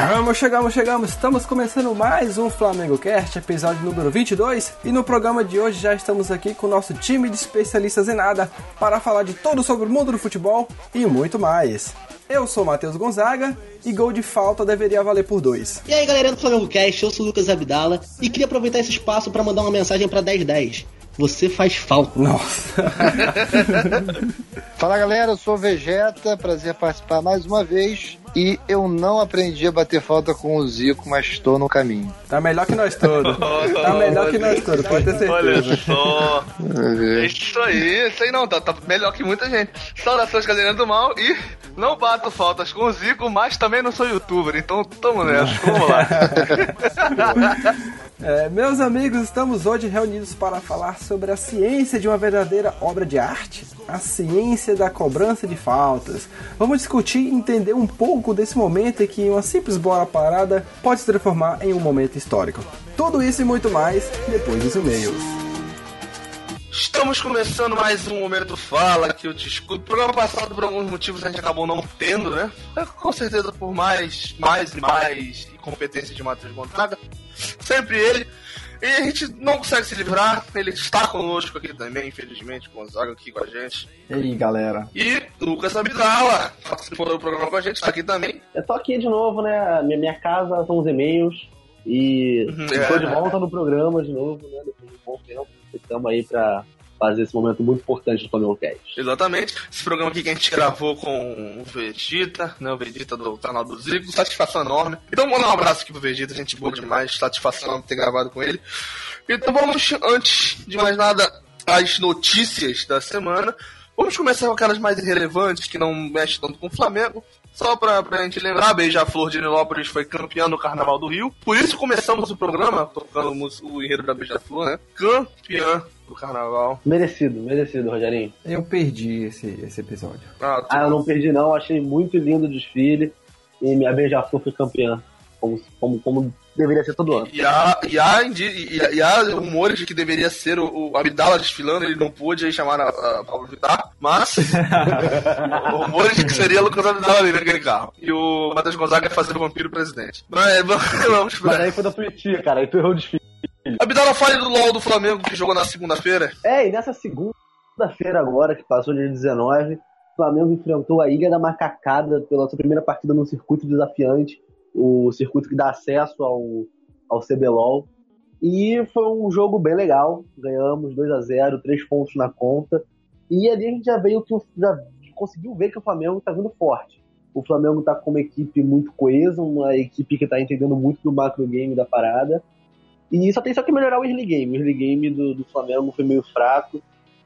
Chegamos, chegamos, chegamos. Estamos começando mais um Flamengo Cast, episódio número 22. E no programa de hoje já estamos aqui com o nosso time de especialistas em nada para falar de tudo sobre o mundo do futebol e muito mais. Eu sou Matheus Gonzaga e gol de falta deveria valer por dois. E aí galera do Flamengo Cast, eu sou o Lucas Abdala e queria aproveitar esse espaço para mandar uma mensagem para 1010. Você faz falta. Nossa. Fala galera, eu sou o Vegeta, prazer participar mais uma vez. E eu não aprendi a bater falta com o Zico, mas estou no caminho. Tá melhor que nós todos. Tá melhor que nós todos, pode ter certeza. Olha só. É isso aí, isso aí não, tá, tá melhor que muita gente. Saudações, galerinha do mal. E não bato faltas com o Zico, mas também não sou youtuber, então tamo nessa. Vamos lá. É, meus amigos, estamos hoje reunidos para falar sobre a ciência de uma verdadeira obra de arte, a ciência da cobrança de faltas. Vamos discutir e entender um pouco desse momento em que uma simples bola parada pode se transformar em um momento histórico. Tudo isso e muito mais depois dos e-mails. Estamos começando mais um Momento Fala, que eu escuto. O programa passado, por alguns motivos, a gente acabou não tendo, né? Com certeza por mais, mais e mais competência de Matheus Gonzaga. Sempre ele. E a gente não consegue se livrar. Ele está conosco aqui também, infelizmente, Gonzaga aqui com a gente. E aí, galera? E Lucas Abdala, participou do programa com a gente, está aqui também. Eu tô aqui de novo, né? Minha, minha casa são os e-mails. E Uhum, estou é. de volta no programa de novo, né? Depois de um bom tempo. Estamos aí pra fazer esse momento muito importante do Flamengo Cast. Exatamente. Esse programa aqui que a gente gravou com o Vegeta, né? O Vegeta do canal do Zico. Satisfação enorme. Então, mandar um abraço aqui pro Vegeta, gente boa demais. Satisfação ter gravado com ele. Então, vamos, antes de mais nada, as notícias da semana. Vamos começar com aquelas mais irrelevantes, que não mexem tanto com o Flamengo. Só pra, pra gente lembrar, Beija-Flor de Nilópolis foi campeã do Carnaval do Rio. Por isso começamos o programa, tocando o enredo da Beija-Flor, né? Campeã do Carnaval. Merecido, merecido, Rogerinho. Eu perdi esse, esse episódio. Ah, Ah, eu não perdi não, achei muito lindo o desfile. E minha beija-flor foi campeã. Como, como, como deveria ser todo ano. E há, e, há, e, há- e há rumores de que deveria ser o, o Abdala desfilando, ele não pôde, aí chamaram a, a Paulo Vittar, mas rumores de que seria Lucas Abdala ali naquele carro. E o Matheus Gonzaga ia fazer o vampiro presidente. Mas vamos, vamos Mas aí foi da Tuitia, cara, aí tu errou o desfile. Abdala fale do LoL do Flamengo que jogou na segunda-feira. É, e nessa segunda-feira agora, que passou dia 19, o Flamengo enfrentou a Ilha da Macacada pela sua primeira partida no circuito desafiante, o circuito que dá acesso ao, ao CBLOL. E foi um jogo bem legal, ganhamos 2 a 0 três pontos na conta. E ali a gente já veio que já conseguiu ver que o Flamengo tá vindo forte. O Flamengo tá com uma equipe muito coesa, uma equipe que tá entendendo muito do macro game da parada. E só tem só que melhorar o early game. O early game do, do Flamengo foi meio fraco.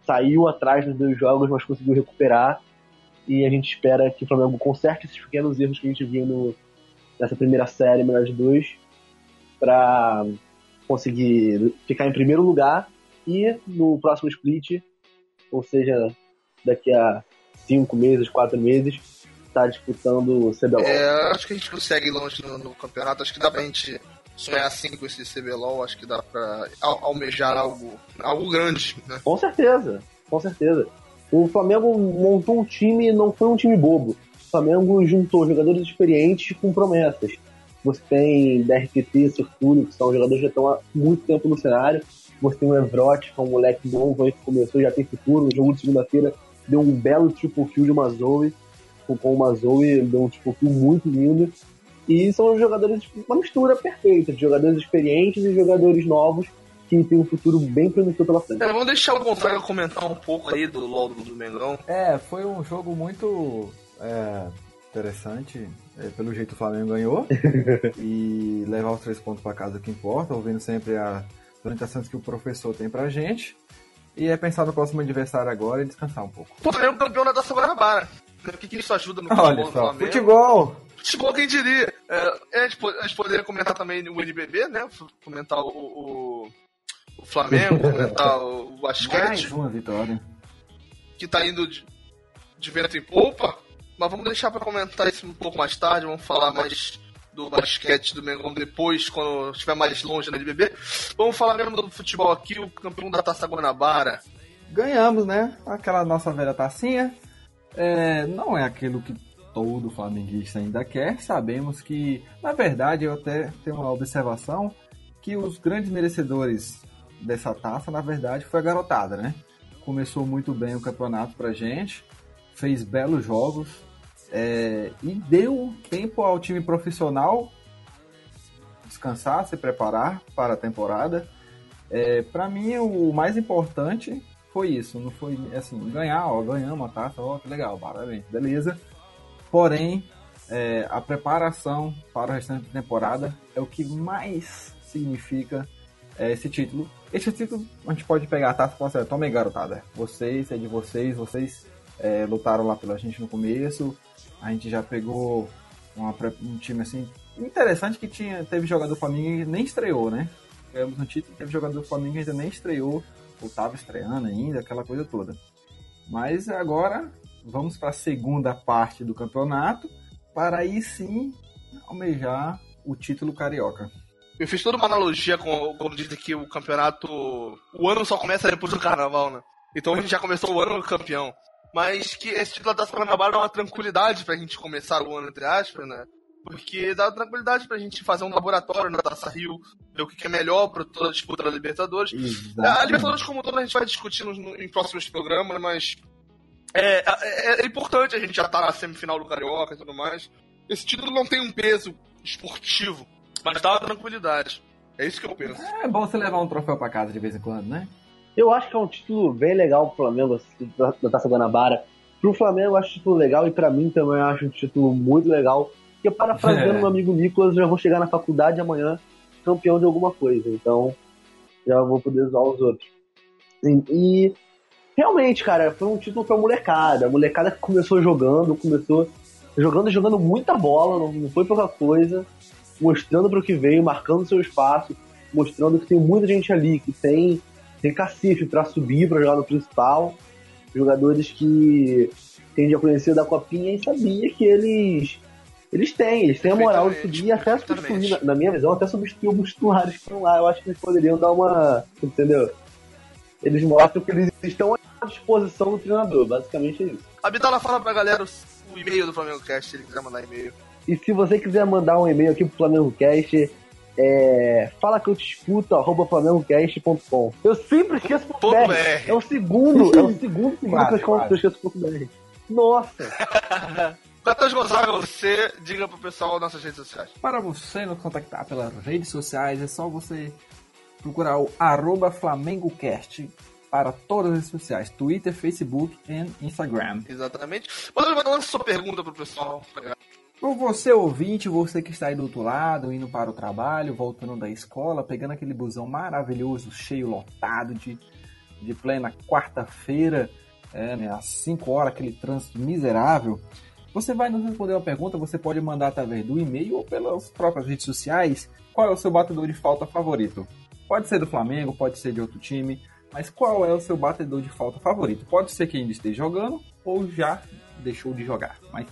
Saiu atrás nos dois jogos, mas conseguiu recuperar. E a gente espera que o Flamengo conserte esses pequenos erros que a gente viu no- nessa primeira série, melhor de dois, para conseguir ficar em primeiro lugar e no próximo split, ou seja, daqui a cinco meses, quatro meses, tá disputando o CBLOL. É, acho que a gente consegue ir longe no, no campeonato, acho que dá pra gente sonhar assim com esse CBLOL, acho que dá pra al- almejar algo, algo grande, né? Com certeza, com certeza. O Flamengo montou um time, não foi um time bobo. O Flamengo juntou jogadores experientes com promessas. Você tem DRTT, Sertúlio, que são jogadores que já estão há muito tempo no cenário. Você tem o Evrote, que é um moleque novo que começou já tem futuro. No jogo de segunda-feira deu um belo triple kill de uma Zoe. Com uma Zoe, deu um triple kill muito lindo. E são jogadores, uma mistura perfeita de jogadores experientes e jogadores novos que tem um futuro bem promissor pela frente. É, vamos deixar o Gonzaga comentar um pouco aí do LoL do, Mengão. É, foi um jogo muito é, interessante. É, pelo jeito o Flamengo ganhou. e levar os três pontos para casa que importa, ouvindo sempre as orientações que o professor tem pra gente. E é pensar no próximo adversário agora e descansar um pouco. O Flamengo campeão da Taça Guanabara. O que, que isso ajuda no Olha futebol do só, Flamengo? futebol! Futebol, quem diria? É, a, gente, gente poderia comentar também o NBB, né? Comentar o, o, o Flamengo, comentar o basquete, Mais uma vitória. que tá indo de, de vento em polpa. Mas vamos deixar pra comentar isso um pouco mais tarde. Vamos falar mais do basquete do Mengão depois, quando estiver mais longe na NBB. Vamos falar mesmo do futebol aqui, o campeão da Taça Guanabara. Ganhamos, né? Aquela nossa velha tacinha. É, não é aquilo que todo flamenguista ainda quer. Sabemos que, na verdade, eu até tenho uma observação que os grandes merecedores dessa taça, na verdade, foi a garotada, né? Começou muito bem o campeonato pra gente, fez belos jogos é, e deu tempo ao time profissional descansar, se preparar para a temporada. É, para mim, o mais importante foi isso. Não foi assim, ganhar, ó, ganhamos a taça, ó, que legal, parabéns, beleza. Porém, é, a preparação para o restante da temporada é o que mais significa é, esse título. Esse título a gente pode pegar a taça e falar assim, toma aí, garotada. Vocês, é de vocês, vocês é, lutaram lá pela gente no começo. A gente já pegou uma um time assim interessante que tinha, teve jogador do Flamengo que nem estreou, né? Ganhamos um título, teve jogador do Flamengo que ainda nem estreou, ou tava estreando ainda, aquela coisa toda. Mas agora vamos para a segunda parte do campeonato, para aí sim almejar o título carioca. Eu fiz toda uma analogia com quando disse que o campeonato. O ano só começa depois do carnaval, né? Então a gente já começou o ano campeão. Mas que esse título da Taça Guanabara dá uma tranquilidade pra gente começar o ano, entre aspas, né? Porque dá tranquilidade pra gente fazer um laboratório na Taça Rio, ver o que é melhor pra toda a disputa da Libertadores. A Libertadores, como todo, a gente vai discutir nos- no- em próximos programas, mas é, é- é importante a gente já estar na semifinal do Carioca e tudo mais. Esse título não tem um peso esportivo, mas dá uma tranquilidade. É isso que eu penso. É bom você levar um troféu para casa de vez em quando, né? Eu acho que é um título bem legal pro Flamengo, título da, Taça Guanabara. Pro Flamengo eu acho um título legal e pra mim também eu acho um título muito legal. Porque parafraseando É. meu amigo Nicolas, eu já vou chegar na faculdade amanhã campeão de alguma coisa. Então já vou poder zoar os outros. E, e, realmente, cara, foi um título pra molecada. A molecada que começou jogando, começou jogando e jogando muita bola, não, foi pouca coisa. Mostrando pro que veio, marcando seu espaço, mostrando que tem muita gente ali, que tem tem cacife pra subir, pra jogar no principal. Jogadores que gente já conhecia da Copinha e sabia que eles eles têm, eles têm a moral de subir até substituir, na, na minha visão, até substituir alguns titulares que estão lá. Eu acho que eles poderiam dar uma. Entendeu? Eles mostram que eles estão à disposição do treinador, basicamente é isso. A fala pra galera o, o e-mail do Flamengo Cast, se ele quiser mandar e-mail. E se você quiser mandar um e-mail aqui pro Flamengo Cast, é, fala que eu te escuto, arroba flamengocast.com. Eu sempre esqueço ponto Ponto .br. É o segundo, é o segundo que eu esqueço- quase. que eu esqueço ponto .br. Nossa! Matheus Gonzaga, você diga pro pessoal nossas redes sociais. Para você nos contactar pelas redes sociais, é só você procurar o arroba FlamengoCast para todas as redes sociais, Twitter, Facebook e Instagram. Exatamente. Mas lança sua pergunta pro pessoal. Por você ouvinte, você que está aí do outro lado, indo para o trabalho, voltando da escola, pegando aquele busão maravilhoso, cheio, lotado de, de plena quarta-feira, é, né, às 5 horas, aquele trânsito miserável, você vai nos responder uma pergunta, você pode mandar através do e-mail ou pelas próprias redes sociais, qual é o seu batedor de falta favorito? Pode ser do Flamengo, pode ser de outro time, mas qual é o seu batedor de falta favorito? Pode ser que ainda esteja jogando ou já deixou de jogar, mas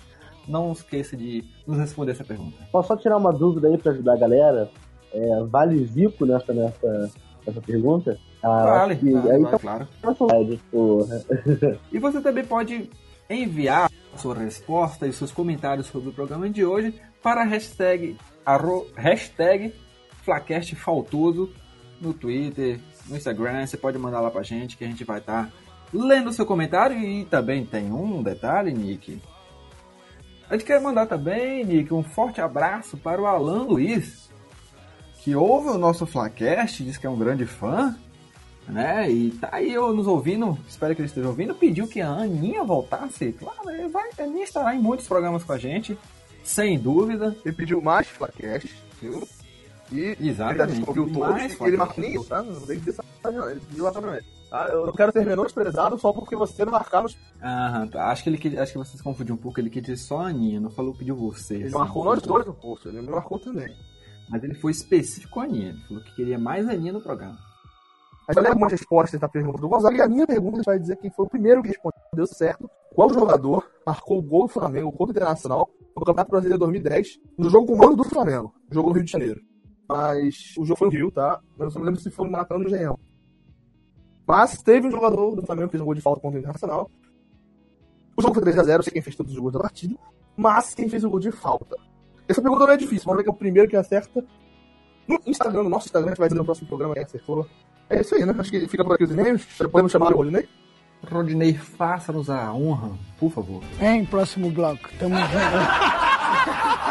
não esqueça de nos responder essa pergunta. Posso só tirar uma dúvida aí pra ajudar a galera? É, vale Zico nessa, nessa, nessa pergunta? Ah, Vale, que- vale, aí vale, tá claro. verdade, porra. E você também pode enviar a sua resposta e seus comentários sobre o programa de hoje para a hashtag, arro, hashtag Flacast Faltoso no Twitter, no Instagram. Você pode mandar lá pra gente que a gente vai estar lendo o seu comentário. E também tem um detalhe, Nick. A gente quer mandar também, Nick, um forte abraço para o Alan Luiz, que ouve o nosso Flacast, diz que é um grande fã. né? E tá aí eu nos ouvindo, espero que ele esteja ouvindo, pediu que a Aninha voltasse. Claro, ele vai, a Aninha estará em muitos programas com a gente, sem dúvida. Ele pediu mais Flacast, viu? E Exatamente. ele ouviu todos Mais e ele marcou eu, tá? Não tem que dizer sacanagem. Ah, eu quero ser menosprezado só porque você não marcar nos. Aham, tá. acho que ele acho que vocês confundiram um pouco, ele quis dizer só a Aninha, não falou pediu você. Ele marcou nós dois no post, ele marcou também. Mas ele foi específico com a Aninha, ele falou que queria mais Aninha no programa. Mas eu lembro algumas respostas da pergunta do Gonzaga e a minha pergunta vai dizer quem foi o primeiro que respondeu certo. Qual jogador marcou o gol do Flamengo contra o Internacional no Campeonato Brasileiro 2010, no jogo com o mando do Flamengo, jogo no Rio de Janeiro. Mas o jogo foi no Rio, tá? Mas eu só não lembro se foi no Maracanã ou no Engenhão. Mas teve um jogador do Flamengo que fez um gol de falta contra o Internacional. O jogo foi 3x0, eu sei quem fez todos os gols da partida. Mas quem fez o gol de falta? Essa pergunta não é difícil, vamos ver quem é o primeiro que acerta. No Instagram, no nosso Instagram, a gente vai dizer no próximo programa quem acertou. É isso aí, né? Acho que fica por aqui os e-mails. Podemos chamar o Rodinei? Rodinei, faça-nos a honra, por favor. Em próximo bloco, tamo junto.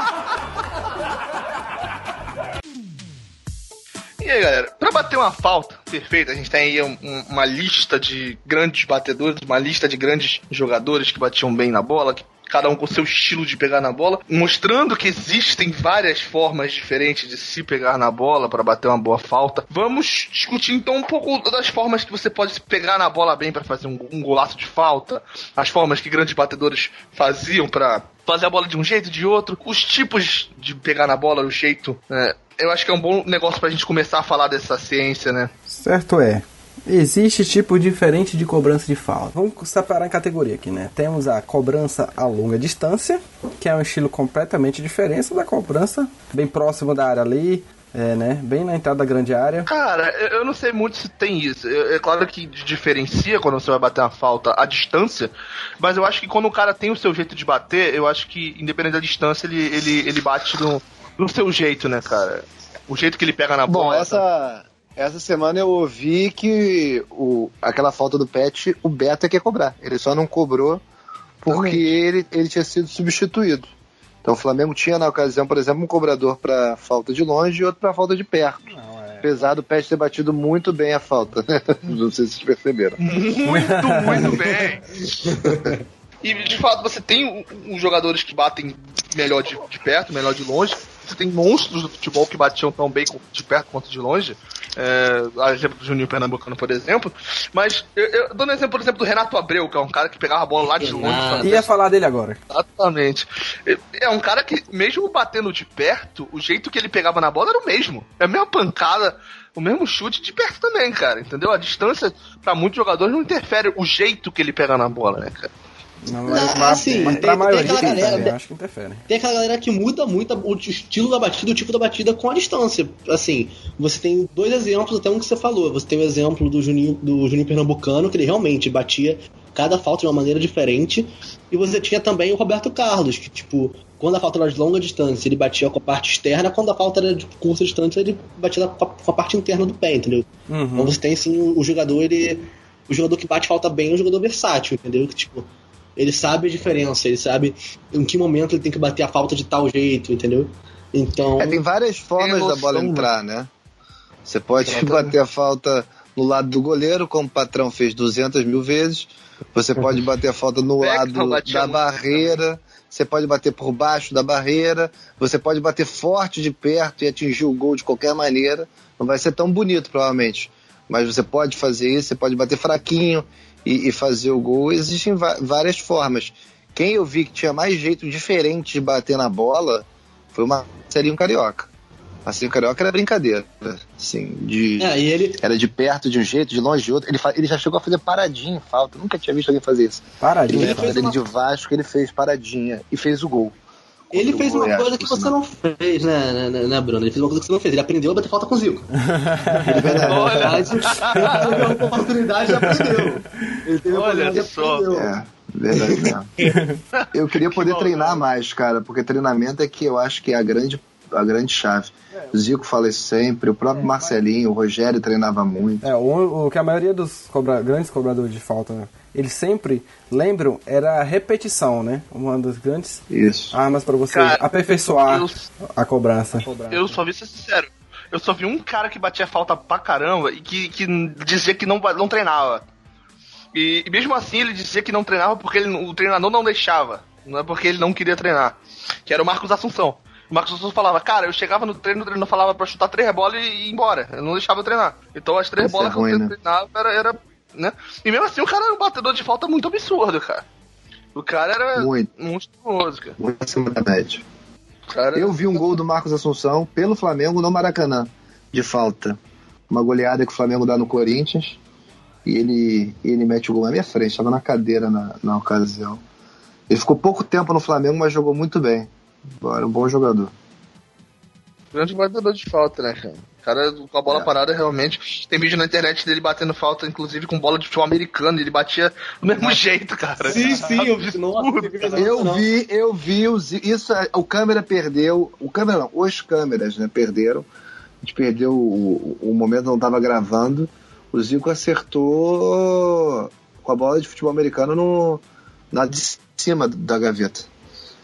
aí, galera, pra bater uma falta perfeita, a gente tem aí um- um- uma lista de grandes batedores, uma lista de grandes jogadores que batiam bem na bola, que cada um com seu estilo de pegar na bola, mostrando que existem várias formas diferentes de se pegar na bola para bater uma boa falta. Vamos discutir então um pouco das formas que você pode pegar na bola bem para fazer um, um golaço de falta, as formas que grandes batedores faziam para fazer a bola de um jeito de outro, os tipos de pegar na bola, o jeito. né? Eu acho que é um bom negócio pra gente começar a falar dessa ciência, né? Certo é. Existe tipo diferente de cobrança de falta. Vamos separar em categoria aqui, né? Temos a cobrança a longa distância, que é um estilo completamente diferente da cobrança bem próximo da área ali, é, né? Bem na entrada da grande área. Cara, eu não sei muito se tem isso. É claro que diferencia quando você vai bater uma falta a distância, mas eu acho que quando o cara tem o seu jeito de bater, eu acho que, independente da distância, ele, ele, ele bate no, no seu jeito, né, cara? O jeito que ele pega na Bom, bola. essa, essa semana eu ouvi que o, aquela falta do Pet, o Beto é que ia cobrar. Ele só não cobrou porque ele, ele tinha sido substituído. Então o Flamengo tinha na ocasião, por exemplo, um cobrador para falta de longe e outro para falta de perto. Apesar do Pet ter batido muito bem a falta, né? Não sei se vocês perceberam. Muito, muito bem. E de fato você tem uns jogadores que batem melhor de, de perto, melhor de longe. Você tem monstros do futebol que batiam tão bem com- de perto quanto de longe. É, a exemplo do Juninho Pernambucano, por exemplo. Mas eu, eu dou um exemplo, por exemplo, do Renato Abreu, que é um cara que pegava a bola lá de longe. Fazia Ia falar dele agora. Exatamente. É um cara que, mesmo batendo de perto, o jeito que ele pegava na bola era o mesmo. É a mesma pancada, o mesmo chute de perto também, cara. Entendeu? A distância, pra muitos jogadores, não interfere o jeito que ele pega na bola, né, cara? Não, mas, assim, mas tem- pra tem maioria, aquela galera- acho que interfere. Tem aquela galera que muda muito o estilo da batida, o tipo da batida com a distância. Assim, você tem dois exemplos, até um que você falou. Você tem o exemplo do Juninho, do Juninho Pernambucano, que ele realmente batia cada falta de uma maneira diferente. E você tinha também o Roberto Carlos, que, tipo, quando a falta era de longa distância, ele batia com a parte externa, quando a falta era de curta distância, ele batia com a, com a parte interna do pé, entendeu? Então Uhum. você tem, assim, o, o jogador, ele. O jogador que bate falta bem é um jogador versátil, entendeu? Que, tipo, ele sabe a diferença, ele sabe em que momento ele tem que bater a falta de tal jeito, entendeu? Então. É, tem várias formas Tem da bola noção, entrar, né? Você pode bater a falta no lado do goleiro, como o patrão fez 200 mil vezes. Você pode bater a falta no Beckham lado da muito barreira. Você pode bater por baixo da barreira. Você pode bater forte de perto e atingir o gol de qualquer maneira. Não vai ser tão bonito, provavelmente. Mas você pode fazer isso. Você pode bater fraquinho e, e fazer o gol. Existem várias formas. Quem eu vi que tinha mais jeito diferente de bater na bola foi o Marcelinho Carioca. Marcelinho Carioca era brincadeira. Assim, de... É, e ele. Era de perto de um jeito, de longe de outro. Ele, ele já chegou a fazer paradinha em falta. Nunca tinha visto alguém fazer isso. Paradinha. Ele dele uma- de Vasco, ele fez paradinha e fez o gol. Ele fez uma coisa que você não fez, né, né, né, né, Bruno? Ele fez uma coisa que você não fez. Ele aprendeu a bater falta com o Zico. Ele teve uma oportunidade e aprendeu. Ele teve Olha e só. aprendeu. É, verdade mesmo. Eu queria poder treinar mais, cara, porque treinamento é que eu acho que é a grande, a grande chave. O Zico fala isso sempre, o próprio Marcelinho, o Rogério treinava muito. É, o, o que a maioria dos cobra- grandes cobradores de falta, né, eles sempre lembram era a repetição, né? Uma das grandes Isso. armas para você Cara, aperfeiçoar eu- a cobrança. Eu só vi ser sincero. eu só vi um cara que batia falta pra caramba e que, que dizia que não, não treinava. E, e mesmo assim ele dizia que não treinava porque ele- o treinador não deixava. Não é porque ele não queria treinar. Que era o Marcos Assunção. O Marcos Assunção falava, cara, eu chegava no treino, o treinador falava pra chutar três bolas e ir embora. Eu não deixava eu treinar. Então as três Isso bolas é que eu ruim, né? treinava era, era. Né? E mesmo assim o cara era um batedor de falta muito absurdo, cara. O cara era Muito. monstruoso, cara. Muito acima da média. Cara Eu vi um gol do Marcos Assunção pelo Flamengo no Maracanã, de falta. Uma goleada que o Flamengo dá no Corinthians. E ele, ele mete o gol na minha frente, estava na cadeira na, na ocasião. Ele ficou pouco tempo no Flamengo, mas jogou muito bem. Era um bom jogador. grande batedor de falta, né, cara? O cara com a bola É. parada realmente. Tem vídeo na internet dele batendo falta, inclusive com bola de futebol americano. Ele batia do mesmo jeito, cara. Sim, sim, eu vi. Nossa, Eu vi, eu vi os, isso. é- O câmera perdeu. O câmera não, os câmeras, né? Perderam. A gente perdeu o, o momento não estava gravando. O Zico acertou com a bola de futebol americano no, na de cima da gaveta.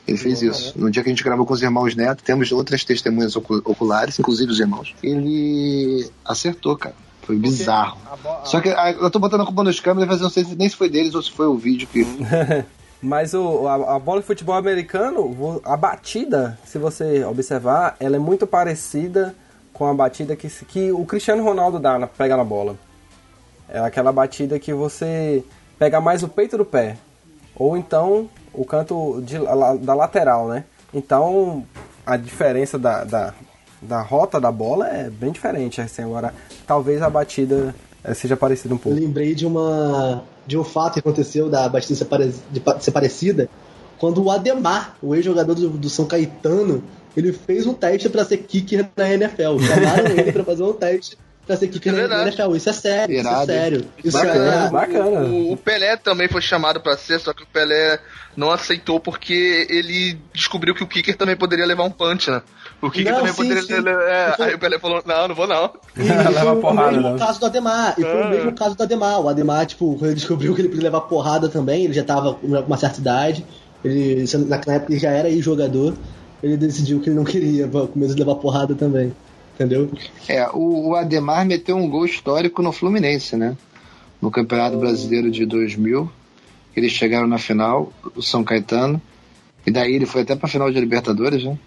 Ele fez isso. No dia que a gente gravou com os irmãos Neto, temos outras testemunhas ocu- oculares, inclusive os irmãos. Ele acertou, cara. Foi bizarro. Só que ah, eu tô botando a culpa nos câmeras, mas eu não sei se- nem se foi deles ou se foi o vídeo que. Mas o, a, a bola de futebol americano, a batida, se você observar, ela é muito parecida com a batida que, que o Cristiano Ronaldo dá, na, pega na bola. É aquela batida que você pega mais o peito do pé. Ou então o canto de, da lateral, né? Então a diferença da, da, da rota da bola é bem diferente. Assim, agora, talvez a batida eh, seja parecida um pouco. lembrei de uma de um fato que aconteceu da batida ser, parecida quando o Ademar, o ex-jogador do, do São Caetano, ele fez um teste pra ser kicker na NFL. Chamaram ele pra fazer um teste pra ser kicker É verdade. NFL. Isso é sério, isso é Irado, sério. Isso Bacana, é, bacana. O, o Pelé também foi chamado pra ser, só que o Pelé não aceitou porque ele descobriu que o kicker também poderia levar um punch, né? O kicker Não, também sim, poderia. sim. É, aí o Pelé falou: Não, não vou não. E Leva foi porrada, o mesmo não. caso do Ademar. E foi Ah. o mesmo caso do Ademar. O Ademar, tipo, quando ele descobriu que ele podia levar porrada também, ele já tava com uma certa idade. Ele, na época ele já era jogador. Ele decidiu que ele não queria, com medo de levar porrada também. Entendeu? É, o, o Ademar meteu um gol histórico no Fluminense, né? No Campeonato Brasileiro de 2000. Eles chegaram na final, o São Caetano. E daí ele foi até pra final de Libertadores, né?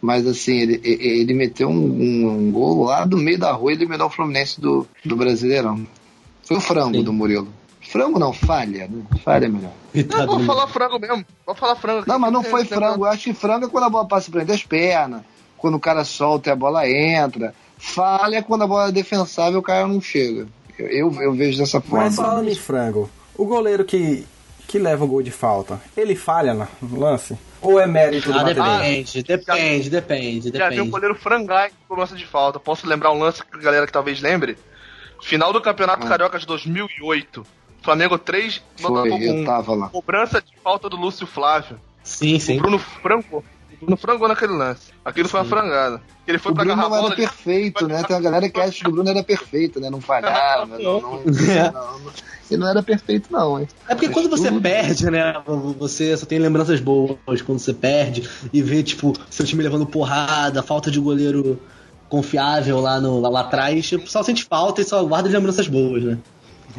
Mas assim, ele, ele ele meteu um, um- um gol lá do meio da rua e eliminou o Fluminense do, do Brasileirão. Foi o frango Sim. do Murilo. Frango não, falha. né? Falha é melhor. Não, vou falar frango mesmo. Vou falar frango. Não, mas não foi frango. Eu acho que frango é quando a bola passa por entre as pernas, quando o cara solta e a bola entra. Falha é quando a bola é defensável e o cara não chega. Eu, eu, eu vejo dessa forma. Mas falando em frango, o goleiro que, que leva o gol de falta, ele falha no no lance? Ou é mérito do Ah, depende, depende, depende, Já vi um goleiro frangar em cobrança de falta. Posso lembrar um lance que a galera que talvez lembre? Final do Campeonato Ah. Carioca de 2008. Flamengo 3, Foi, Botafogo eu 1. tava lá. Cobrança de falta do Lúcio Flávio. Sim, O sim. Bruno frangou. O Bruno frangou naquele lance. Aquilo foi uma frangada. Ele foi O pra Bruno agarrar a não bola. era perfeito, né? Tem uma galera que acha que o Bruno era perfeito, né? Não falhava, não, não, não, não. Ele não era perfeito, não, hein? É porque quando você perde, né? Você só tem lembranças boas quando você perde e vê, tipo, seu time levando porrada, falta de goleiro confiável lá, no, lá, lá atrás, tipo, só sente falta e só guarda as lembranças boas, né?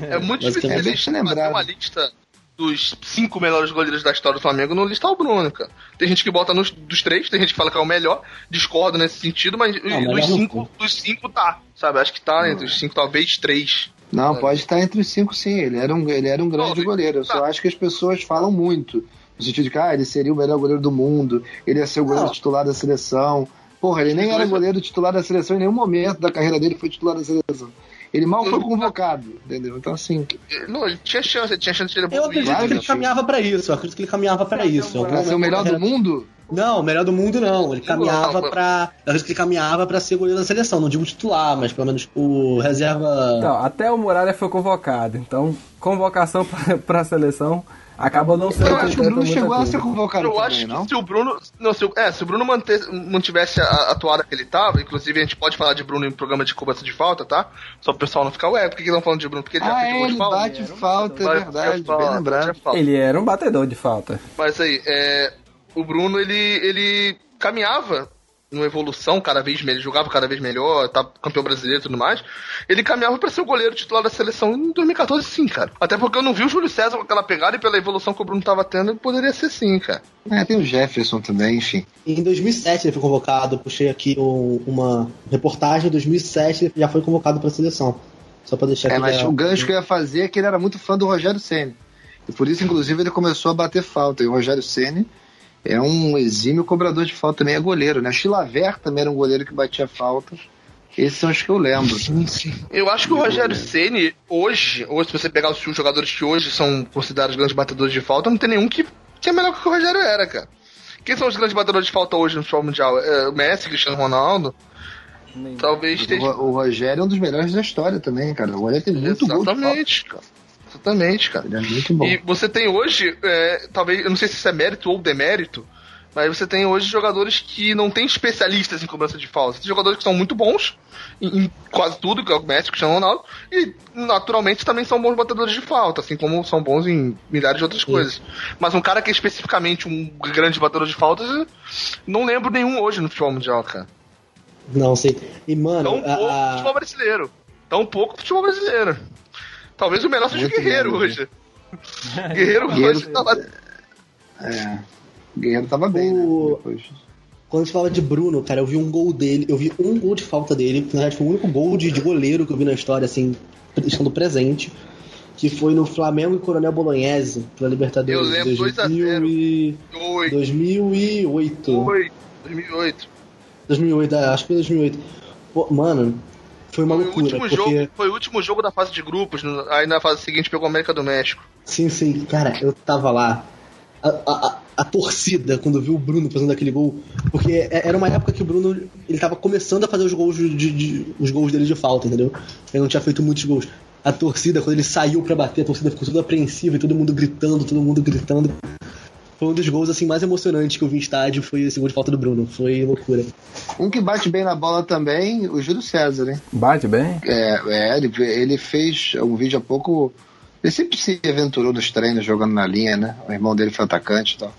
É muito difícil é lembrado. fazer uma lista dos cinco melhores goleiros da história do Flamengo não listar o Bruno, cara. Tem gente que bota nos dos três, tem gente que fala que é o melhor, discordo nesse sentido, mas dos não cinco, dos cinco tá, sabe? Acho que tá entre os cinco, talvez três. Não, pode estar entre os cinco, sim. Ele era um, ele era um grande Não, goleiro. Eu só tá. acho que as pessoas falam muito. No sentido de que ah, ele seria o melhor goleiro do mundo, ele ia ser o goleiro Não. titular da seleção. Porra, ele nem era goleiro titular da seleção em nenhum momento da carreira dele foi titular da seleção. Ele mal foi convocado, entendeu? Então, assim, Não, ele tinha chance, ele tinha chance de Eu evoluir. acredito Claro que ele caminhava pra isso, eu acredito que ele caminhava pra isso. Pra ser o melhor do mundo, Não, o melhor do mundo não. Ele caminhava Não, pra. Eu acredito que ele caminhava pra ser goleiro da seleção. Não digo titular, mas pelo menos o reserva. Então, até o Muralha foi convocado. Então, convocação pra, pra seleção acaba não sendo eu acho que o Bruno chegou a coisa. ser convocado Eu também, acho que não? se o Bruno. Não, se, o- é, se o Bruno manter, mantivesse a, a toada que ele tava, inclusive a gente pode falar de Bruno em programa de cobrança de falta, tá? Só o pessoal não ficar, ué, por que que não falando de Bruno? Porque ele já Ah, fez é, gol de ele falta. bate falta, é verdade, bem lembrado. Ele era um batedor de falta. Mas aí, é, o Bruno, ele, ele caminhava numa evolução cada vez melhor, jogava cada vez melhor, tá campeão brasileiro e tudo mais, ele caminhava para ser o goleiro titular da seleção em 2014 sim, cara. Até porque eu não vi o Júlio César com aquela pegada e pela evolução que o Bruno tava tendo, poderia ser sim, cara. É, tem o Jefferson também, enfim. Em 2007 ele foi convocado, puxei aqui um- uma reportagem, em 2007 ele já foi convocado pra seleção. Só pra deixar É, aqui. mas o gancho que eu ia fazer é que ele era muito fã do Rogério Ceni. E por isso, inclusive, ele começou a bater falta. E o Rogério Ceni é um exímio cobrador de falta, também é goleiro, né? Chilaver também era um goleiro que batia falta. Esses são os que eu lembro. Eu acho que o Rogério Ceni hoje, hoje, se você pegar os jogadores que hoje são considerados grandes batedores de falta, não tem nenhum que, que é melhor que o Rogério era, cara. Quem são os grandes batedores de falta hoje no futebol mundial? É, o Messi, Cristiano Ronaldo. Talvez O, esteja. O Rogério é um dos melhores da história também, cara. O Rogério tem muito gol de falta. Exatamente, cara. Exatamente, cara. Ele é muito bom. E você tem hoje, é, talvez, eu não sei se isso é mérito ou demérito, mas você tem hoje jogadores que não têm especialistas em cobrança de falta. Tem jogadores que são muito bons em, em quase tudo, que é o Messi, Cristiano Ronaldo, e naturalmente também são bons batedores de falta, assim como são bons em milhares de outras coisas. Mas um cara que é especificamente um grande batedor de faltas, eu não lembro nenhum hoje no futebol mundial, cara. Não sei. E, mano, Tão pouco a, futebol brasileiro. Tão pouco futebol brasileiro. Talvez o melhor seja o Guerreiro hoje. Guerreiro, Guerreiro- hoje tá lá. É. O Guerreiro tava bem, O- né? Depois. quando gente fala de Bruno, cara, eu vi um gol dele, eu vi um gol de falta dele, que na verdade foi o único gol de, de goleiro que eu vi na história, assim, estando presente, que foi no Flamengo e Coronel Bolognese, pela Libertadores. Eu lembro, 2 a 0. 2000 e- Oi, 2008. oi, 2008. 2008, é, acho que foi 2008. Pô, mano, foi uma Foi o, loucura, último porque... jogo, foi o último jogo da fase de grupos. aí na fase seguinte pegou a América do México. Sim, sim, cara, eu tava lá. A, a, a- torcida, quando viu o Bruno fazendo aquele gol, porque é- era uma época que o Bruno ele tava começando a fazer os gols, de, de- os gols dele de falta, entendeu? Ele não tinha feito muitos gols. A torcida, quando ele saiu pra bater, a torcida ficou toda apreensiva e todo mundo gritando, todo mundo gritando. Foi um dos gols assim mais emocionantes que eu vi em estádio, foi esse gol de falta do Bruno. Foi loucura. Um que bate bem na bola também, o Júlio César, hein? Bate bem? É, é ele, ele fez um vídeo há pouco. Ele sempre se aventurou nos treinos jogando na linha, né? O irmão dele foi atacante e tal.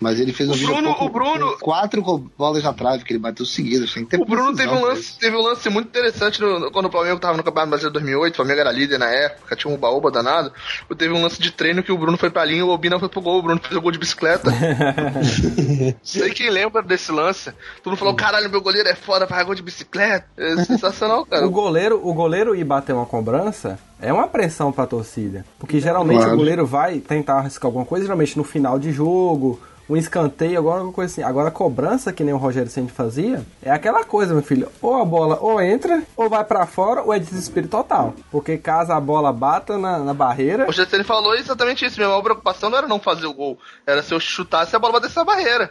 Mas ele fez um O vídeo Bruno- pouco o Bruno- com quatro bolas na trave que ele bateu seguidas. Que ter O Bruno teve um, lance, teve um lance muito interessante no- no- quando o Flamengo tava no Campeonato Brasileiro 2008. O Flamengo era líder na época, tinha um baúba danado. Teve um lance de treino que o Bruno foi pra linha e o Obina foi pro gol. O Bruno fez o gol de bicicleta. Sei quem lembra desse lance. Todo mundo falou: caralho, meu goleiro é foda, faz gol de bicicleta. É sensacional, cara. O goleiro, o goleiro ir bater uma cobrança é uma pressão pra torcida. Porque geralmente Claro. o goleiro vai tentar arriscar alguma coisa, geralmente no final de jogo, um escanteio, agora alguma coisa assim. Agora a cobrança, que nem o Rogério Ceni fazia, é aquela coisa, meu filho. Ou a bola ou entra, ou vai pra fora, ou é desespero total. Porque caso a bola bata na, na barreira, O Gessene falou exatamente isso. Minha maior preocupação não era não fazer o gol, era se eu chutasse a bola batesse na barreira.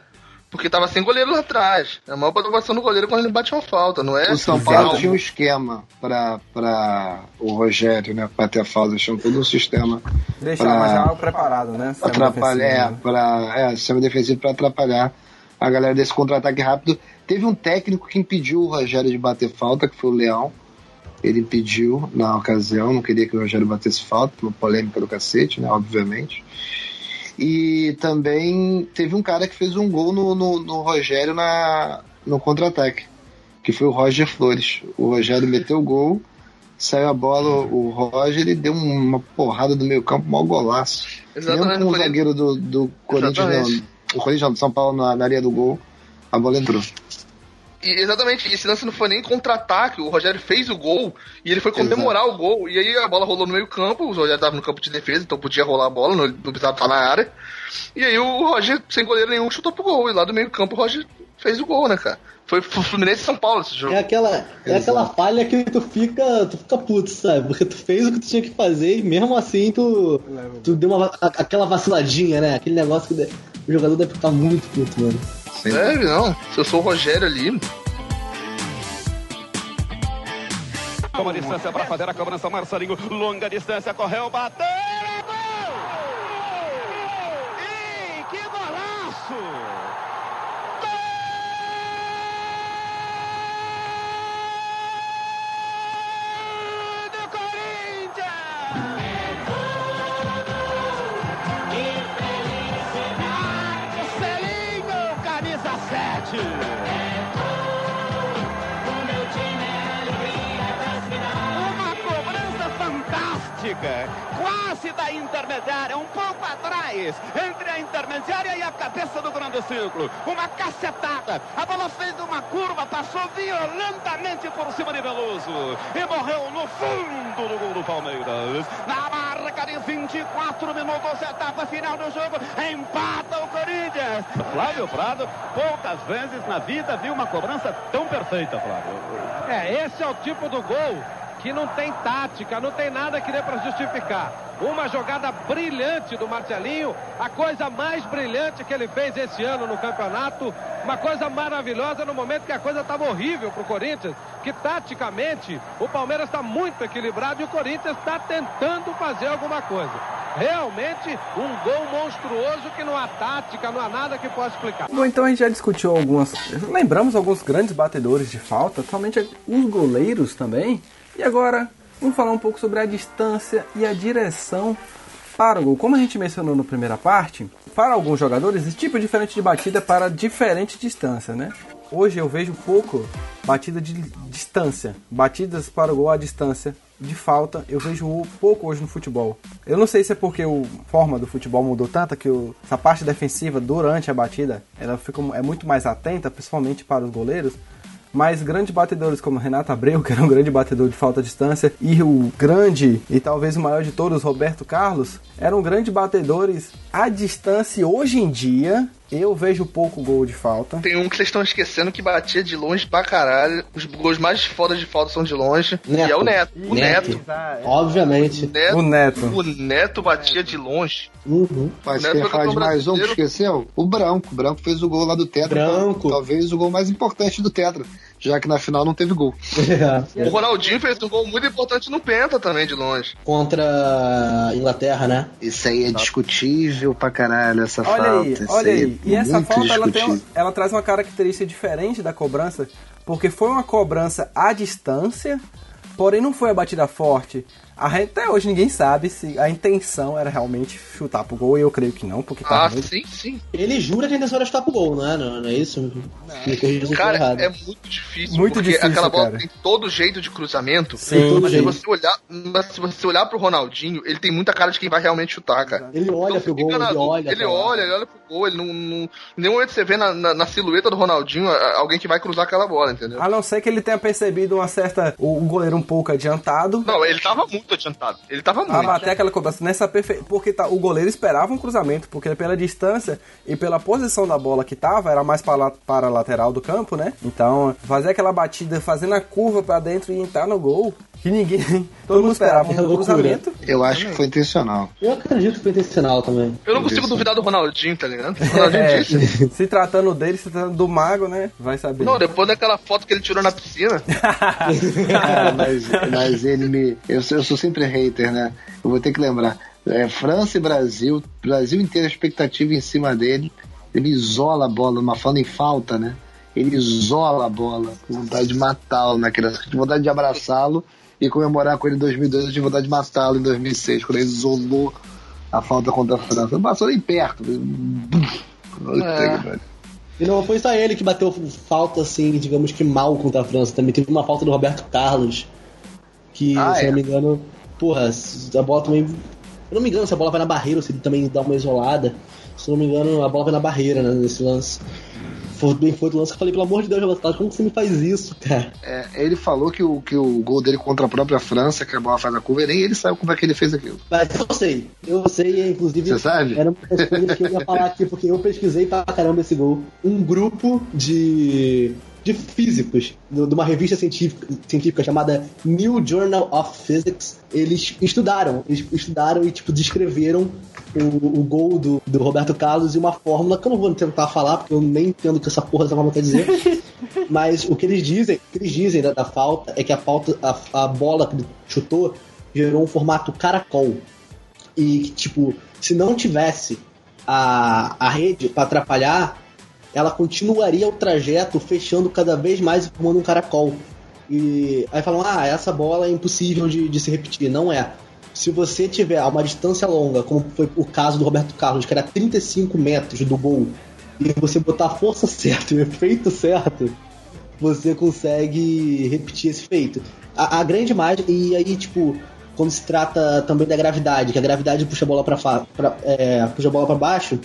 Porque tava sem goleiro lá atrás. A maior preocupação do goleiro é quando ele bate uma falta, não é? O São Paulo tinha um esquema para para o Rogério, né? Bater a falta, tinha todo um sistema deixava pra- já algo preparado, né? Sistema atrapalhar, é, né? pra, é, sistema defensivo para atrapalhar a galera desse contra-ataque rápido. Teve um técnico que impediu o Rogério de bater falta, que foi o Leão. Ele impediu na ocasião, não queria que o Rogério batesse falta, uma polêmica do cacete, né? Obviamente. E também teve um cara que fez um gol no, no, no Rogério na, no contra-ataque, que foi o Roger Flores. O Rogério meteu o gol, saiu a bola, o Roger ele deu uma porrada do meio campo, mau golaço. Exatamente, Mesmo com o zagueiro do, do Corinthians, não, o Corinthians não, do São Paulo na, na área do gol, a bola entrou. E, exatamente, esse lance não foi nem contra-ataque, o Rogério fez o gol e ele foi comemorar o gol. E aí a bola rolou no meio campo, o Rogério tava no campo de defesa, então podia rolar a bola, não, precisava estar na área. E aí o Roger, sem goleiro nenhum, chutou pro gol. E lá do meio campo o Roger fez o gol, né, cara? Foi Fluminense e São Paulo esse jogo. É aquela, é aquela falha que tu fica, tu fica puto, sabe? Porque tu fez o que tu tinha que fazer e mesmo assim tu, tu deu uma, aquela vaciladinha, né? Aquele negócio que o jogador deve ficar muito puto, mano. Não. Se eu sou o Rogério ali, Toma distância para fazer a cobrança, Marcelinho. Longa distância, correu, bateu. Uma cobrança fantástica, quase da intermediária, um pouco atrás, entre a intermediária e a cabeça do grande círculo. Uma cacetada, a bola fez uma curva, passou violentamente por cima de Veloso e morreu no fundo do gol do Palmeiras. Na marca de 24 minutos, etapa final do jogo, empata o Corinthians. Flávio Prado, poucas vezes na vida viu uma cobrança tão perfeita, Flávio. É, esse é o tipo do gol que não tem tática, não tem nada que dê para justificar. Uma jogada brilhante do Marcelinho, a coisa mais brilhante que ele fez esse ano no campeonato, uma coisa maravilhosa no momento que a coisa estava horrível para o Corinthians, que taticamente o Palmeiras está muito equilibrado e o Corinthians está tentando fazer alguma coisa. Realmente um gol monstruoso que não há tática, não há nada que possa explicar. Bom, então a gente já discutiu algumas. Lembramos alguns grandes batedores de falta, somente os goleiros também. E agora, vamos falar um pouco sobre a distância e a direção para o gol. Como a gente mencionou na primeira parte, para alguns jogadores, esse tipo diferente de batida é para diferente distância, né? Hoje eu vejo pouco batida de distância, batidas para o gol à distância de falta, eu vejo pouco hoje no futebol. Eu não sei se é porque a forma do futebol mudou tanto que o, essa parte defensiva durante a batida, ela fica é muito mais atenta, principalmente para os goleiros, mas grandes batedores como Renato Abreu, que era um grande batedor de falta de distância, e o grande e talvez o maior de todos, Roberto Carlos, eram grandes batedores à distância. Hoje em dia, eu vejo pouco gol de falta. Tem um que vocês estão esquecendo que batia de longe pra caralho. Os gols mais foda de falta são de longe. Neto. E é o Neto. O Neto. Obviamente. O Neto, O Neto. o Neto batia de longe. Uhum. Mas Neto quem faz mais um que esqueceu? O Branco. O Branco fez o gol lá do Tetra. Branco. Talvez o gol mais importante do Tetra, já que na final não teve gol. O Ronaldinho fez um gol muito importante no Penta também, de longe. Contra a Inglaterra, né? Isso aí é discutível pra caralho, essa Olha falta. aí, olha aí aí. E essa falta ela, tem, ela traz uma característica diferente da cobrança, porque foi uma cobrança à distância, porém não foi a batida forte. Até hoje ninguém sabe se a intenção era realmente chutar pro gol, e eu creio que não, porque tá Ah, muito- sim, sim. Ele jura que a intenção era chutar pro gol, não é? Não, não é isso? Eu tô Cara, errado. é muito difícil. Muito porque difícil, aquela bola cara. tem todo jeito de cruzamento. Sim. Mas se você olhar, mas se você olhar pro Ronaldinho, ele tem muita cara de quem vai realmente chutar, cara. Ele olha Então, pro gol, ele olha. Ele olha, ele olha pro gol, ele não. não em nenhum momento você vê na, na, na silhueta do Ronaldinho alguém que vai cruzar aquela bola, entendeu? A não ser que ele tenha percebido uma certa. O, o goleiro um pouco adiantado. Não, ele tava muito adiantado. Ele tava muito. bater aquela cobrança nessa perfeição. Porque tá, o goleiro esperava um cruzamento, porque pela distância e pela posição da bola que tava, era mais para, para a lateral do campo, né? Então, fazer aquela batida, fazendo a curva pra dentro e entrar no gol, que ninguém. Todo mundo esperava É um cruzamento. Eu acho que foi intencional. Eu acredito que foi intencional também. Eu não consigo duvidar do Ronaldinho, tá ligado? O Ronaldinho É, disse. se tratando dele, se tratando do mago, né? Vai saber. Não, depois daquela foto que ele tirou na piscina. Cara, mas, mas ele me. Eu, sou- eu sou sempre hater, né? Eu vou ter que lembrar. É, França e Brasil, Brasil inteiro, a expectativa em cima dele. Ele isola a bola, uma falando em falta, né? Ele isola a bola, com vontade de matá-lo naquela. Com vontade de abraçá-lo e comemorar com ele em 2002. Eu tive vontade de matá-lo em 2006, quando ele isolou a falta contra a França. Não passou nem perto. É. E não foi só ele que bateu falta, assim, digamos que mal contra a França. Também teve uma falta do Roberto Carlos. Que, Ah, se é? não me engano, porra, a bola também. Eu não me engano se a bola vai na barreira ou se ele também dá uma isolada. Se não me engano, a bola vai na barreira, né, nesse lance. Foi bem foi do lance que eu falei, pelo amor de Deus, Carlos, como que você me faz isso, cara? É, ele falou que o, que o gol dele contra a própria França, que a bola faz a curva, e nem ele sabe como é que ele fez aquilo. Mas eu sei, eu sei, inclusive. Você sabe? Era uma das coisas que eu ia falar aqui, porque eu pesquisei pra caramba esse gol. Um grupo de, de físicos, de uma revista científica, científica chamada New Journal of Physics, eles estudaram, eles estudaram e tipo, descreveram o, o gol do, do Roberto Carlos e uma fórmula que eu não vou tentar falar, porque eu nem entendo o que essa porra dessa fórmula quer dizer. Mas o que eles dizem, o que eles dizem da, da falta é que a falta, a, a bola que ele chutou gerou um formato caracol. E que, tipo, se não tivesse a, a rede para atrapalhar, ela continuaria o trajeto fechando cada vez mais e formando um caracol. E aí falam, ah, essa bola é impossível de, de se repetir. Não é. Se você tiver uma distância longa, como foi o caso do Roberto Carlos, que era 35 metros do gol, e você botar a força certa e o efeito certo, você consegue repetir esse feito. A, a grande imagem, e aí, tipo, quando se trata também da gravidade, que a gravidade puxa a bola para é, puxa a bola para baixo,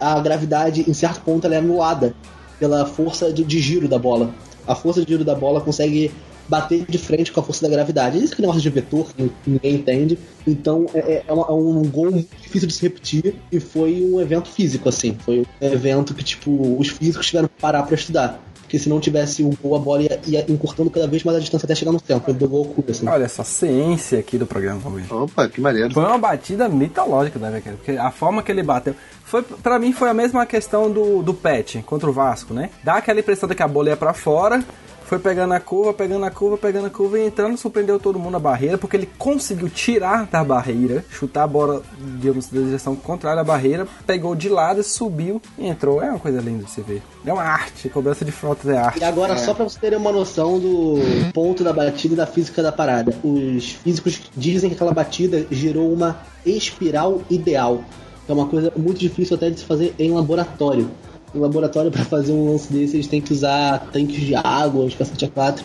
a gravidade em certo ponto ela é anulada pela força de, de giro da bola. A força de giro da bola consegue bater de frente com a força da gravidade. Isso que negócio de vetor que ninguém entende. Então é, é, uma, é, um gol muito difícil de se repetir e foi um evento físico, assim. Foi um evento que, tipo, os físicos tiveram que parar pra estudar. Porque se não tivesse o gol, a bola ia, ia encurtando cada vez mais a distância até chegar no centro. Ele gol curto, assim. Olha essa ciência aqui do programa, Fabrício. Opa, que maneiro. Foi uma batida mitológica da né, porque a forma que ele bateu. Foi, pra mim foi a mesma questão do, do Pet contra o Vasco, né? Dá aquela impressão de que a bola ia pra fora, foi pegando a curva, pegando a curva, pegando a curva e entrando, surpreendeu todo mundo na barreira, porque ele conseguiu tirar da barreira, chutar a bola, digamos, da direção contrária à barreira, pegou de lado, subiu e entrou. É uma coisa linda de se ver. É uma arte, cobrança de faltas é arte. E agora, é. só pra você terem uma noção do ponto da batida e da física da parada. Os físicos dizem que aquela batida gerou uma espiral ideal. É uma coisa muito difícil até de se fazer em laboratório no laboratório para fazer um lance desse, eles têm que usar tanques de água, os cacete A4.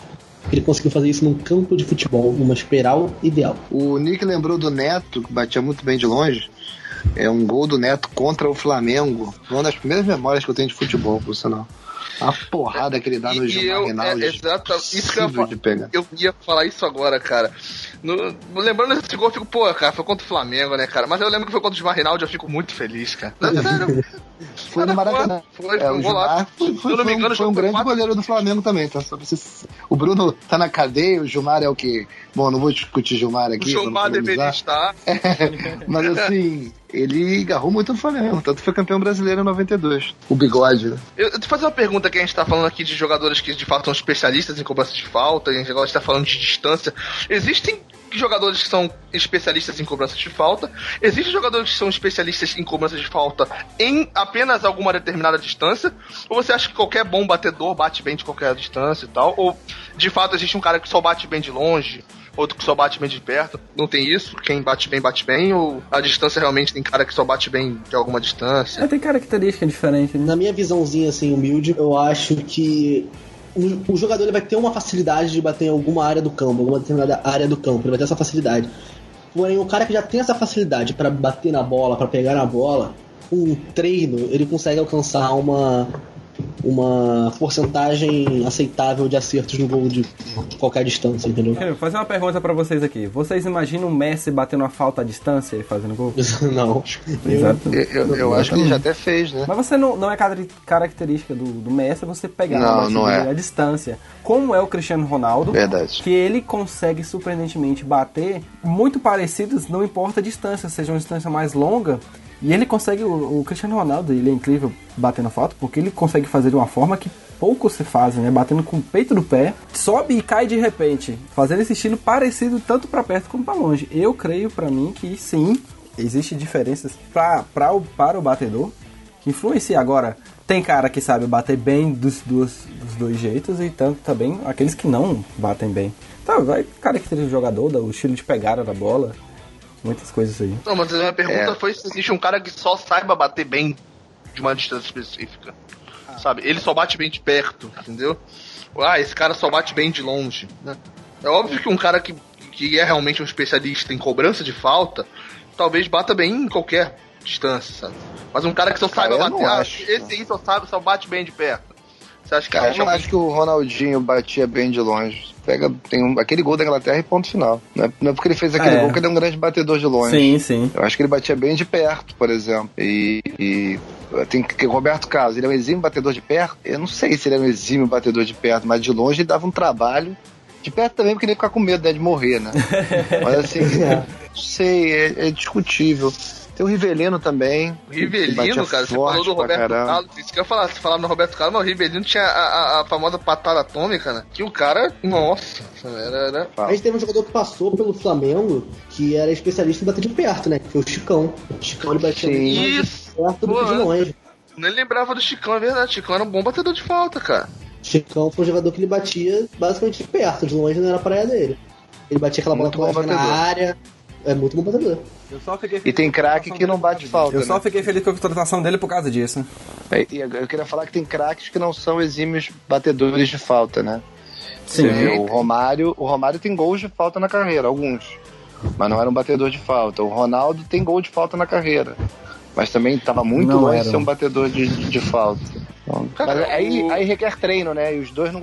Ele conseguiu fazer isso num campo de futebol, numa espiral ideal. O Nick lembrou do Neto, que batia muito bem de longe. É um gol do Neto contra o Flamengo. Uma das primeiras memórias que eu tenho de futebol, por sinal. A porrada que ele dá no Gilmar Rinaldi. É, exato, isso que eu ia, falar, eu ia falar isso agora, cara. No, lembrando desse gol, eu fico, pô, cara, foi contra o Flamengo, né, cara? Mas eu lembro que foi contra o Gilmar Rinaldi, eu fico muito feliz, cara. foi no Maracanã. Foi, é, o Gilmar foi, foi, foi, um, foi um grande quatro... goleiro do Flamengo também, tá? O Bruno tá na cadeia, o Gilmar é o que. Bom, não vou discutir Gilmar aqui. O Gilmar deveria estar. É, mas assim, ele agarrou muito no Flamengo, tanto foi campeão brasileiro em 92. O bigode, né? Eu, eu te fazer uma pergunta que a gente tá falando aqui de jogadores que de fato são especialistas em cobrança de falta, e a gente está falando de distância. Existem jogadores que são especialistas em cobrança de falta, existem jogadores que são especialistas em cobrança de falta em apenas alguma determinada distância, ou você acha que qualquer bom batedor bate bem de qualquer distância e tal, ou de fato existe um cara que só bate bem de longe, outro que só bate bem de perto. Não tem isso? Quem bate bem, bate bem? Ou a distância realmente tem cara que só bate bem de alguma distância? É, tem característica diferente. Né? Na minha visãozinha, assim, humilde, eu acho que o, o, jogador ele vai ter uma facilidade de bater em alguma área do campo, alguma determinada área do campo, ele vai ter essa facilidade. Porém, o cara que já tem essa facilidade para bater na bola, para pegar na bola, com um treino, ele consegue alcançar uma uma porcentagem aceitável de acertos no gol de, de qualquer distância, entendeu? Quero fazer uma pergunta para vocês aqui. Vocês imaginam o Messi batendo a falta à distância e fazendo gol? não. Exato. Eu, eu, eu acho que ele já até fez, né? Mas você não, não é característica do, do Messi você pegar não, não é. a distância. Como é o Cristiano Ronaldo, Verdade. que ele consegue surpreendentemente bater muito parecidos, não importa a distância, seja uma distância mais longa e ele consegue, o, o, Cristiano Ronaldo, ele é incrível batendo foto, porque ele consegue fazer de uma forma que poucos se fazem, né? Batendo com o peito do pé, sobe e cai de repente, fazendo esse estilo parecido tanto para perto como para longe. Eu creio para mim que sim, existem diferenças pra, pra, o, para o batedor que influencia. Agora, tem cara que sabe bater bem dos, dos, dos dois jeitos e tanto também aqueles que não batem bem. Então, vai caracterizar o jogador, o estilo de pegada da bola muitas coisas aí. Não, mas a minha pergunta é. foi se existe um cara que só saiba bater bem de uma distância específica. Ah. Sabe? Ele só bate bem de perto, entendeu? Ah, esse cara só bate bem de longe. Né? É óbvio que um cara que, que é realmente um especialista em cobrança de falta, talvez bata bem em qualquer distância, sabe? Mas um cara que só saiba bater, ah, esse aí só sabe, só bate bem de perto. Você acha que Cara, eu não acho que o Ronaldinho batia bem de longe. Pega, tem um, aquele gol da Inglaterra e ponto final. Não é, não é porque ele fez aquele é. gol que ele é um grande batedor de longe. Sim, sim. Eu acho que ele batia bem de perto, por exemplo. E, e tem que Roberto Carlos, ele é um exímio batedor de perto. Eu não sei se ele é um exímio batedor de perto, mas de longe ele dava um trabalho. De perto também, porque ele ia ficar com medo né, de morrer, né? mas assim, não sei, é, é discutível. Tem o Rivelino também. O Rivelino, cara, você falou do Roberto Carlos. Isso que eu ia falar, você falava no Roberto Carlos, mas o Rivelino tinha a, a, a famosa patada atômica, né? Que o cara, nossa, era, era... A gente teve um jogador que passou pelo Flamengo que era especialista em bater de perto, né? Que foi o Chicão. O Chicão ele batia Isso. perto do que de longe. Nem lembrava do Chicão, é verdade. Chicão era um bom batedor de falta, cara. Chicão foi um jogador que ele batia basicamente de perto, de longe não era a praia dele. Ele batia aquela bola na área. É muito bom batedor. E tem craque que não bate falta. Eu só né? fiquei feliz com a contratação dele por causa disso. É, e eu queria falar que tem craques que não são exímios batedores de falta, né? Sim. Você viu, o Romário, o Romário tem gols de falta na carreira, alguns. mas não era um batedor de falta. O Ronaldo tem gol de falta na carreira, mas também estava muito Não longe de ser um batedor de, de falta. Então, Cara, mas aí, o- aí requer treino, né? E os dois não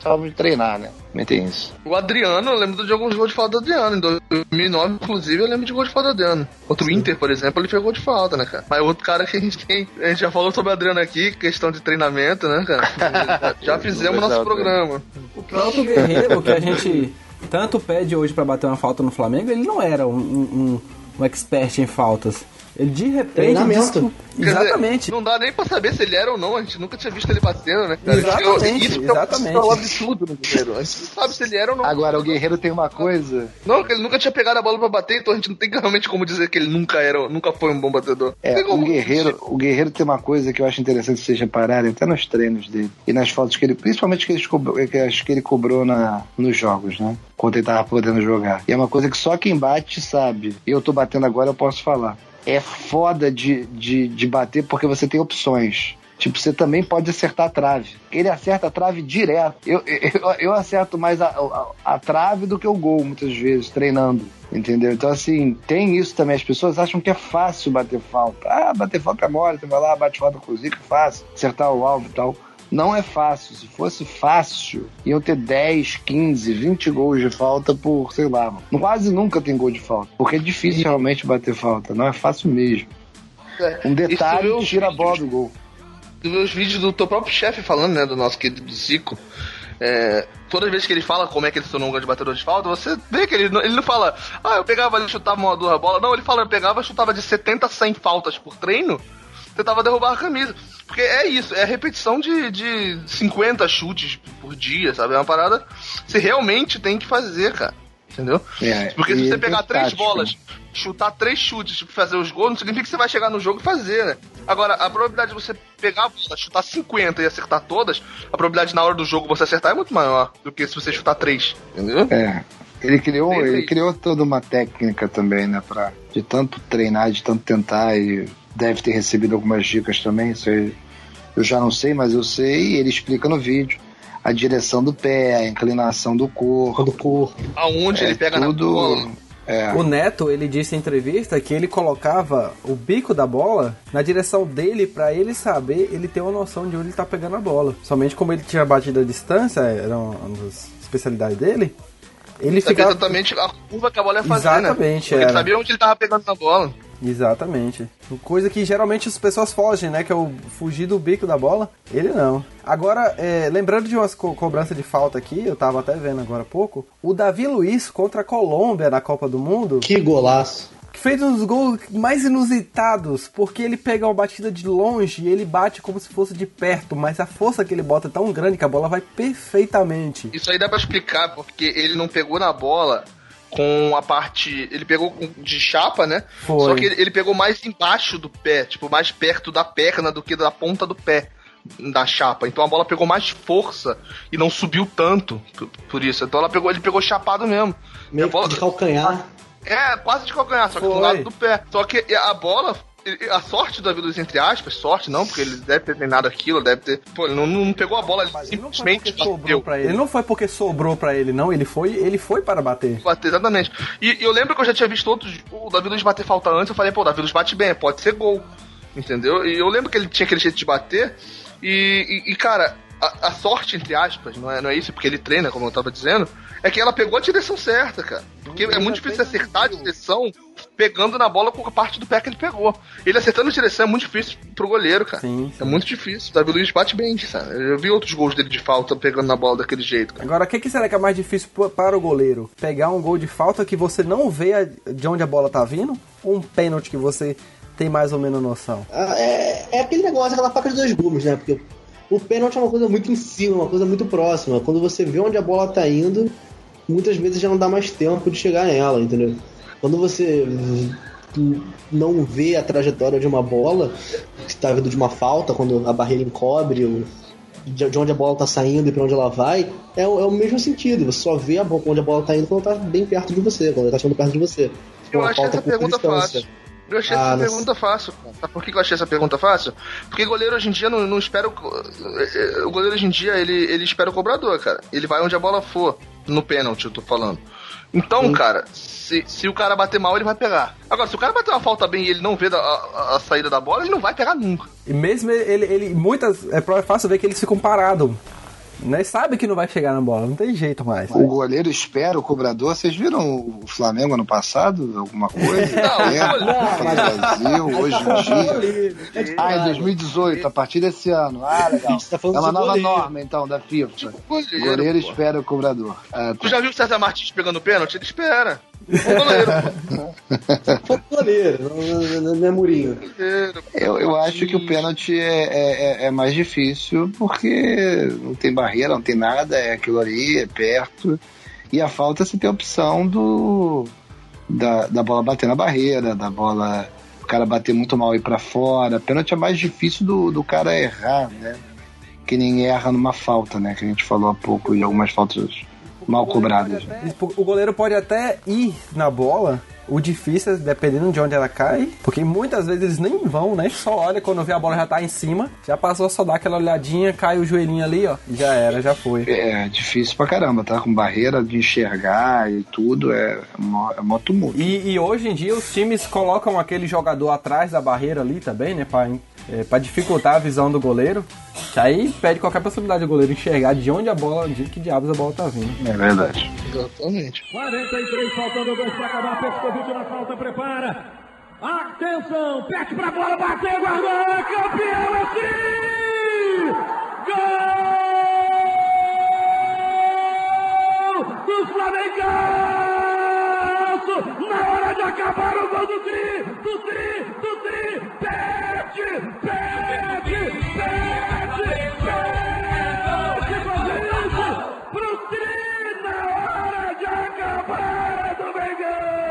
gostavam de treinar, né? Também tem isso. O Adriano, eu lembro de alguns gols de falta do Adriano. Em 2009, inclusive, eu lembro de gol de falta do Adriano. Contra o Inter, por exemplo, ele fez gol de falta, né, cara? Mas outro cara que a gente tem. A gente já falou sobre o Adriano aqui, questão de treinamento, né, cara? Já fizemos nosso programa. O próprio Guerreiro, que a gente tanto pede hoje pra bater uma falta no Flamengo, ele não era um, um, um expert em faltas. Ele de repente. Que- Quer dizer, Exatamente. não dá nem pra saber se ele era ou não, a gente nunca tinha visto ele batendo, né, cara? Exatamente, Isso exatamente. é um absurdo no Guerreiro. A gente não sabe se ele era ou não. Agora, o Guerreiro tem uma coisa. Não, que ele nunca tinha pegado a bola pra bater, então a gente não tem realmente como dizer que ele nunca era, nunca foi um bom batedor. É, o como- Guerreiro, o Guerreiro tem uma coisa que eu acho interessante vocês repararem, até nos treinos dele. E nas fotos que ele. Principalmente que, eles cobrou, que acho que ele cobrou na, nos jogos, né? Quando ele tava podendo jogar. E é uma coisa que só quem bate sabe. E eu tô batendo agora, eu posso falar. É foda de, de, de bater porque você tem opções. Tipo, você também pode acertar a trave. Ele acerta a trave direto. Eu, eu, eu acerto mais a, a, a trave do que o gol, muitas vezes, treinando. Entendeu? Então, assim, tem isso também. As pessoas acham que é fácil bater falta. Ah, bater falta é mole. Você vai lá, bate falta com o Zico, é fácil. Acertar o alvo e tal. Não é fácil. Se fosse fácil, iam ter 10, 15, 20 gols de falta por, sei lá, quase nunca tem gol de falta. Porque é difícil realmente bater falta. Não é fácil mesmo. É, Um detalhe tira a bola do gol. Tu vê os vídeos do teu próprio chefe falando, né, do nosso querido Zico. É, toda vez que ele fala como é que ele se tornou um grande batedor de falta, você vê que ele não, ele não fala, ah, eu pegava e chutava uma duas bola. Não, ele fala, eu pegava e chutava de 70 a 100 faltas por treino, tentava derrubar a camisa. Porque é isso, é a repetição de, de 50 chutes por dia, sabe? É uma parada que você realmente tem que fazer, cara. Entendeu? É, Porque se você ele pegar tem três bolas, chutar três chutes e fazer os gols, não significa que você vai chegar no jogo e fazer, né? Agora, a probabilidade de você pegar a bola, chutar 50 e acertar todas, a probabilidade na hora do jogo você acertar é muito maior do que se você chutar três, entendeu? É. Ele criou, ele criou toda uma técnica também, né? Pra, de tanto treinar, de tanto tentar, e deve ter recebido algumas dicas também. Isso aí eu já não sei, mas eu sei, e ele explica no vídeo. A direção do pé, a inclinação do corpo. Do corpo. Aonde é ele pega na tudo, bola. É, O Neto, ele disse em entrevista que ele colocava o bico da bola na direção dele pra ele saber, ele ter uma noção de onde ele tá pegando a bola. Somente como ele tinha batido a distância, era uma das especialidades dele, ele Sabia ficava... exatamente a curva que a bola ia fazer, Exatamente, né? Ele era. sabia onde ele tava pegando na bola. Exatamente. Coisa que geralmente as pessoas fogem, né? Que é o fugir do bico da bola. Ele não. Agora, é, lembrando de umas co cobranças de falta aqui, eu tava até vendo agora há pouco. O Davi Luiz contra a Colômbia na Copa do Mundo. Que golaço. Fez um dos gols mais inusitados, porque ele pega uma batida de longe e ele bate como se fosse de perto, mas a força que ele bota é tão grande que a bola vai perfeitamente. Isso aí dá pra explicar, porque ele não pegou na bola com a parte. Ele pegou de chapa, né? Foi. Só que ele, ele pegou mais embaixo do pé, tipo, mais perto da perna do que da ponta do pé da chapa. Então a bola pegou mais força e não subiu tanto por, por isso. Então ela pegou, ele pegou chapado mesmo. A Meio bola, de calcanhar. É, quase de calcanhar, só que do lado do pé. Só que a bola. A sorte do Davi Luiz, entre aspas, sorte não, porque ele deve ter treinado aquilo, deve ter. Pô, ele não, não pegou a bola, ele Ele não foi simplesmente porque sobrou pra ele. Ele não foi porque sobrou pra ele, não. Ele foi, ele foi para bater. Bater, exatamente. E e eu lembro que eu já tinha visto outros. O Davi Luiz bater falta antes, eu falei, pô, o Davi Luiz bate bem, pode ser gol. Entendeu? E eu lembro que ele tinha aquele jeito de bater. E, e- e, cara, a, a sorte, entre aspas, não é, não é isso, porque ele treina, como eu tava dizendo, é que ela pegou a direção certa, cara. Porque é muito difícil acertar a direção pegando na bola com a parte do pé que ele pegou. Ele acertando a direção é muito difícil pro goleiro, cara. Sim, É muito difícil. O Davi Luiz bate bem, sabe? Eu vi outros gols dele de falta pegando na bola daquele jeito, cara. Agora, o que, que será que é mais difícil para o goleiro? Pegar um gol de falta que você não vê de onde a bola tá vindo? Ou um pênalti que você tem mais ou menos noção? Ah, É, é aquele negócio, aquela faca de dois gumes, né? Porque o pênalti é uma coisa muito em cima, uma coisa muito próxima. Quando você vê onde a bola tá indo, muitas vezes já não dá mais tempo de chegar nela, entendeu? Quando você não vê a trajetória de uma bola, que está vindo de uma falta, quando a barreira encobre de de onde a bola tá saindo e para onde ela vai, é, o- é o mesmo sentido. Você só vê a bola, onde a bola tá indo quando ela tá bem perto de você, quando ela tá chegando perto de você. Eu falta essa pergunta distância. fácil. Eu achei Ah, essa não pergunta fácil. por que eu achei essa pergunta fácil? Porque goleiro hoje em dia não, não espera o. O goleiro hoje em dia ele, ele espera o cobrador, cara. Ele vai onde a bola for. No pênalti, eu tô falando. Então, cara, se, se o cara bater mal, ele vai pegar. Agora, se o cara bater uma falta bem e ele não vê da- a, a saída da bola, ele não vai pegar nunca. E mesmo ele, ele muitas. É pró- fácil ver que eles ficam parados. Né? Sabe que não vai chegar na bola, não tem jeito mais. O goleiro espera o cobrador. Vocês viram o Flamengo ano passado? Alguma coisa? Não, É, não, no Brasil, hoje em dia. Ah, em 2018, a partir desse ano. Ah, legal. tá É uma nova goleiro. norma, então, da FIFA. Goleiro, Goleiro pô. espera o cobrador. Ah, Tu tá. já viu o César Martins pegando pênalti? Ele espera. O goleiro, Foi goleiro, não, não- não é Murinho. Eu, eu acho que o pênalti é, é, é- é mais difícil porque não tem barreira, não tem nada, é aquilo ali, é perto. E a falta você tem a opção do da, da bola bater na barreira, da bola o cara bater muito mal e ir pra fora. Pênalti é mais difícil do, do cara errar, né? Que nem erra numa falta, né? Que a gente falou há pouco de algumas faltas mal cobradas. né? O goleiro pode até ir na bola. O difícil é dependendo de onde ela cai, porque muitas vezes eles nem vão, né? Só olha quando vê a bola já tá em cima, já passou, só dá aquela olhadinha, cai o joelhinho ali, ó, e já era, já foi. É difícil pra caramba, tá? Com barreira de enxergar e tudo, é, é mó tumulto. E, e hoje em dia os times colocam aquele jogador atrás da barreira ali também, né? Pra, é, pra dificultar a visão do goleiro. Que aí pede qualquer possibilidade do goleiro enxergar de onde a bola, de que diabos a bola tá vindo. É verdade. Exatamente. 43, faltando dois para acabar. Petkovic na falta, prepara. Atenção, pete pra bola, bateu, guardou, é campeão, é Gol do Na hora de acabar o gol do Tri, do Tri, do Tri, pete, pete, pete, pete, Kovic, pro Tri na hora de acabar do Mengão!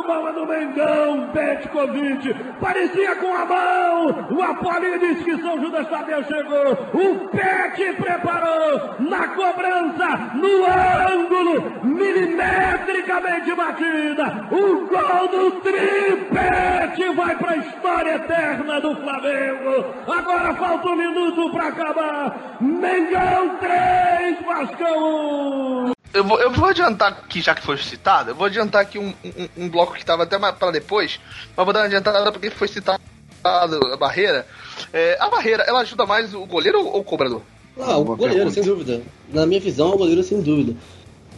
Bom é do Mengão, Petkovic, parecia com a mão, o Apolinho disse que São Judas Tadeu chegou, o Pet preparou, na cobrança, no ângulo, milimetricamente batida, o gol do Tripete vai pra história eterna do Flamengo, agora falta um minuto pra acabar, Mengão 3, Vascão 1. Eu vou, eu vou adiantar aqui, já que foi citado, eu vou adiantar aqui um, um, um bloco que tava até pra depois, mas vou dar uma adiantada porque foi citado a barreira. É, a barreira, ela ajuda mais o goleiro ou o cobrador? Ah, o goleiro, pergunta. sem dúvida. Na minha visão, o goleiro, sem dúvida.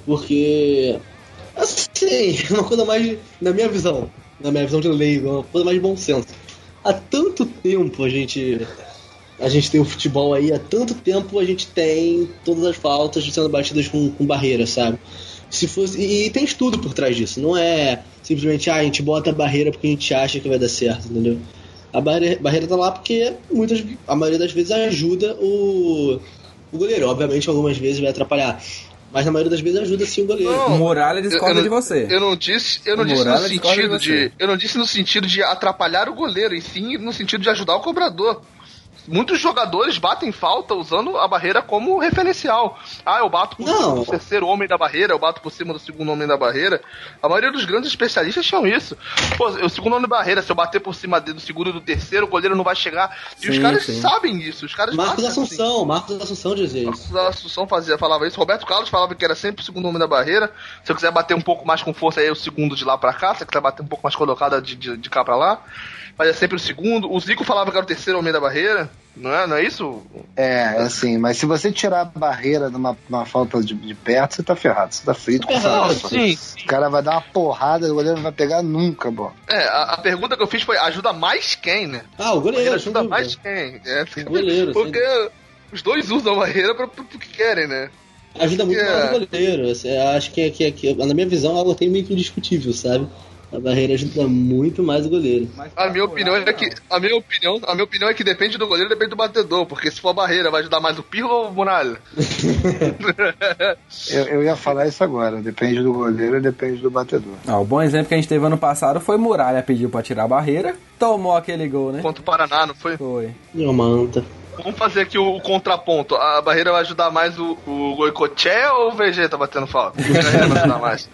Porque. Assim, é uma coisa mais. Na minha visão, na minha visão de leigo, é uma coisa mais de bom senso. Há tanto tempo a gente. A gente tem o futebol aí, há tanto tempo a gente tem todas as faltas sendo batidas com, com barreira, sabe? Se fosse, e, e tem estudo por trás disso, não é simplesmente ah, a gente bota a barreira porque a gente acha que vai dar certo, entendeu? A barreira, barreira tá lá porque muitas, a maioria das vezes ajuda o, o goleiro. Obviamente, algumas vezes vai atrapalhar. Mas na maioria das vezes ajuda sim o goleiro. Não, O Muralha discorda eu, eu de você. Eu não disse, eu não O disse no sentido de você. de, eu não disse no sentido de atrapalhar o goleiro, e sim no sentido de ajudar o cobrador. Muitos jogadores batem falta usando a barreira como referencial. Ah, eu bato por cima do terceiro homem da barreira, eu bato por cima do segundo homem da barreira. A maioria dos grandes especialistas tinham isso. Pô, o segundo homem da barreira, se eu bater por cima do segundo e do terceiro, o goleiro não vai chegar. E os Sim, caras sim. sabem isso. Os caras Marcos assim. Assunção, Marcos Assunção dizia isso. Marcos Assunção fazia, falava isso. Roberto Carlos falava que era sempre o segundo homem da barreira. Se eu quiser bater um pouco mais com força, aí é o segundo de lá pra cá. Se eu quiser bater um pouco mais colocada de, de, de cá pra lá. Mas é sempre o segundo. O Zico falava que era o terceiro homem da barreira. Não é, não é isso? É, assim, mas se você tirar a barreira numa, numa falta de, de perto, você tá ferrado, você tá frito com ferrado, essa- sim. O cara vai dar uma porrada, o goleiro não vai pegar nunca, bom. É, a, a pergunta que eu fiz foi: ajuda mais quem, né? Ah, o goleiro, ajuda mais quem? É, O goleiro, Porque os dois usam a barreira pra, pro que querem, né? Ajuda muito É. mais o goleiro. Assim, acho que, que, que, na minha visão, algo tem meio que indiscutível, sabe? A barreira ajuda muito mais o goleiro. A minha opinião é que a minha opinião, a minha opinião é que depende do goleiro, depende do batedor, porque se for a barreira, vai ajudar mais o Pirlo ou o Muralha? Eu, eu ia falar isso agora, depende do goleiro e depende do batedor. Ah, o bom exemplo que a gente teve ano passado foi Muralha pediu pra tirar a barreira, tomou aquele gol, né? Contra o Paraná, não foi? Foi. E uma anta. Vamos fazer aqui o, contraponto. A barreira vai ajudar mais o, o Goicoechea ou o Vegeta batendo falta? O Vegeta vai ajudar mais.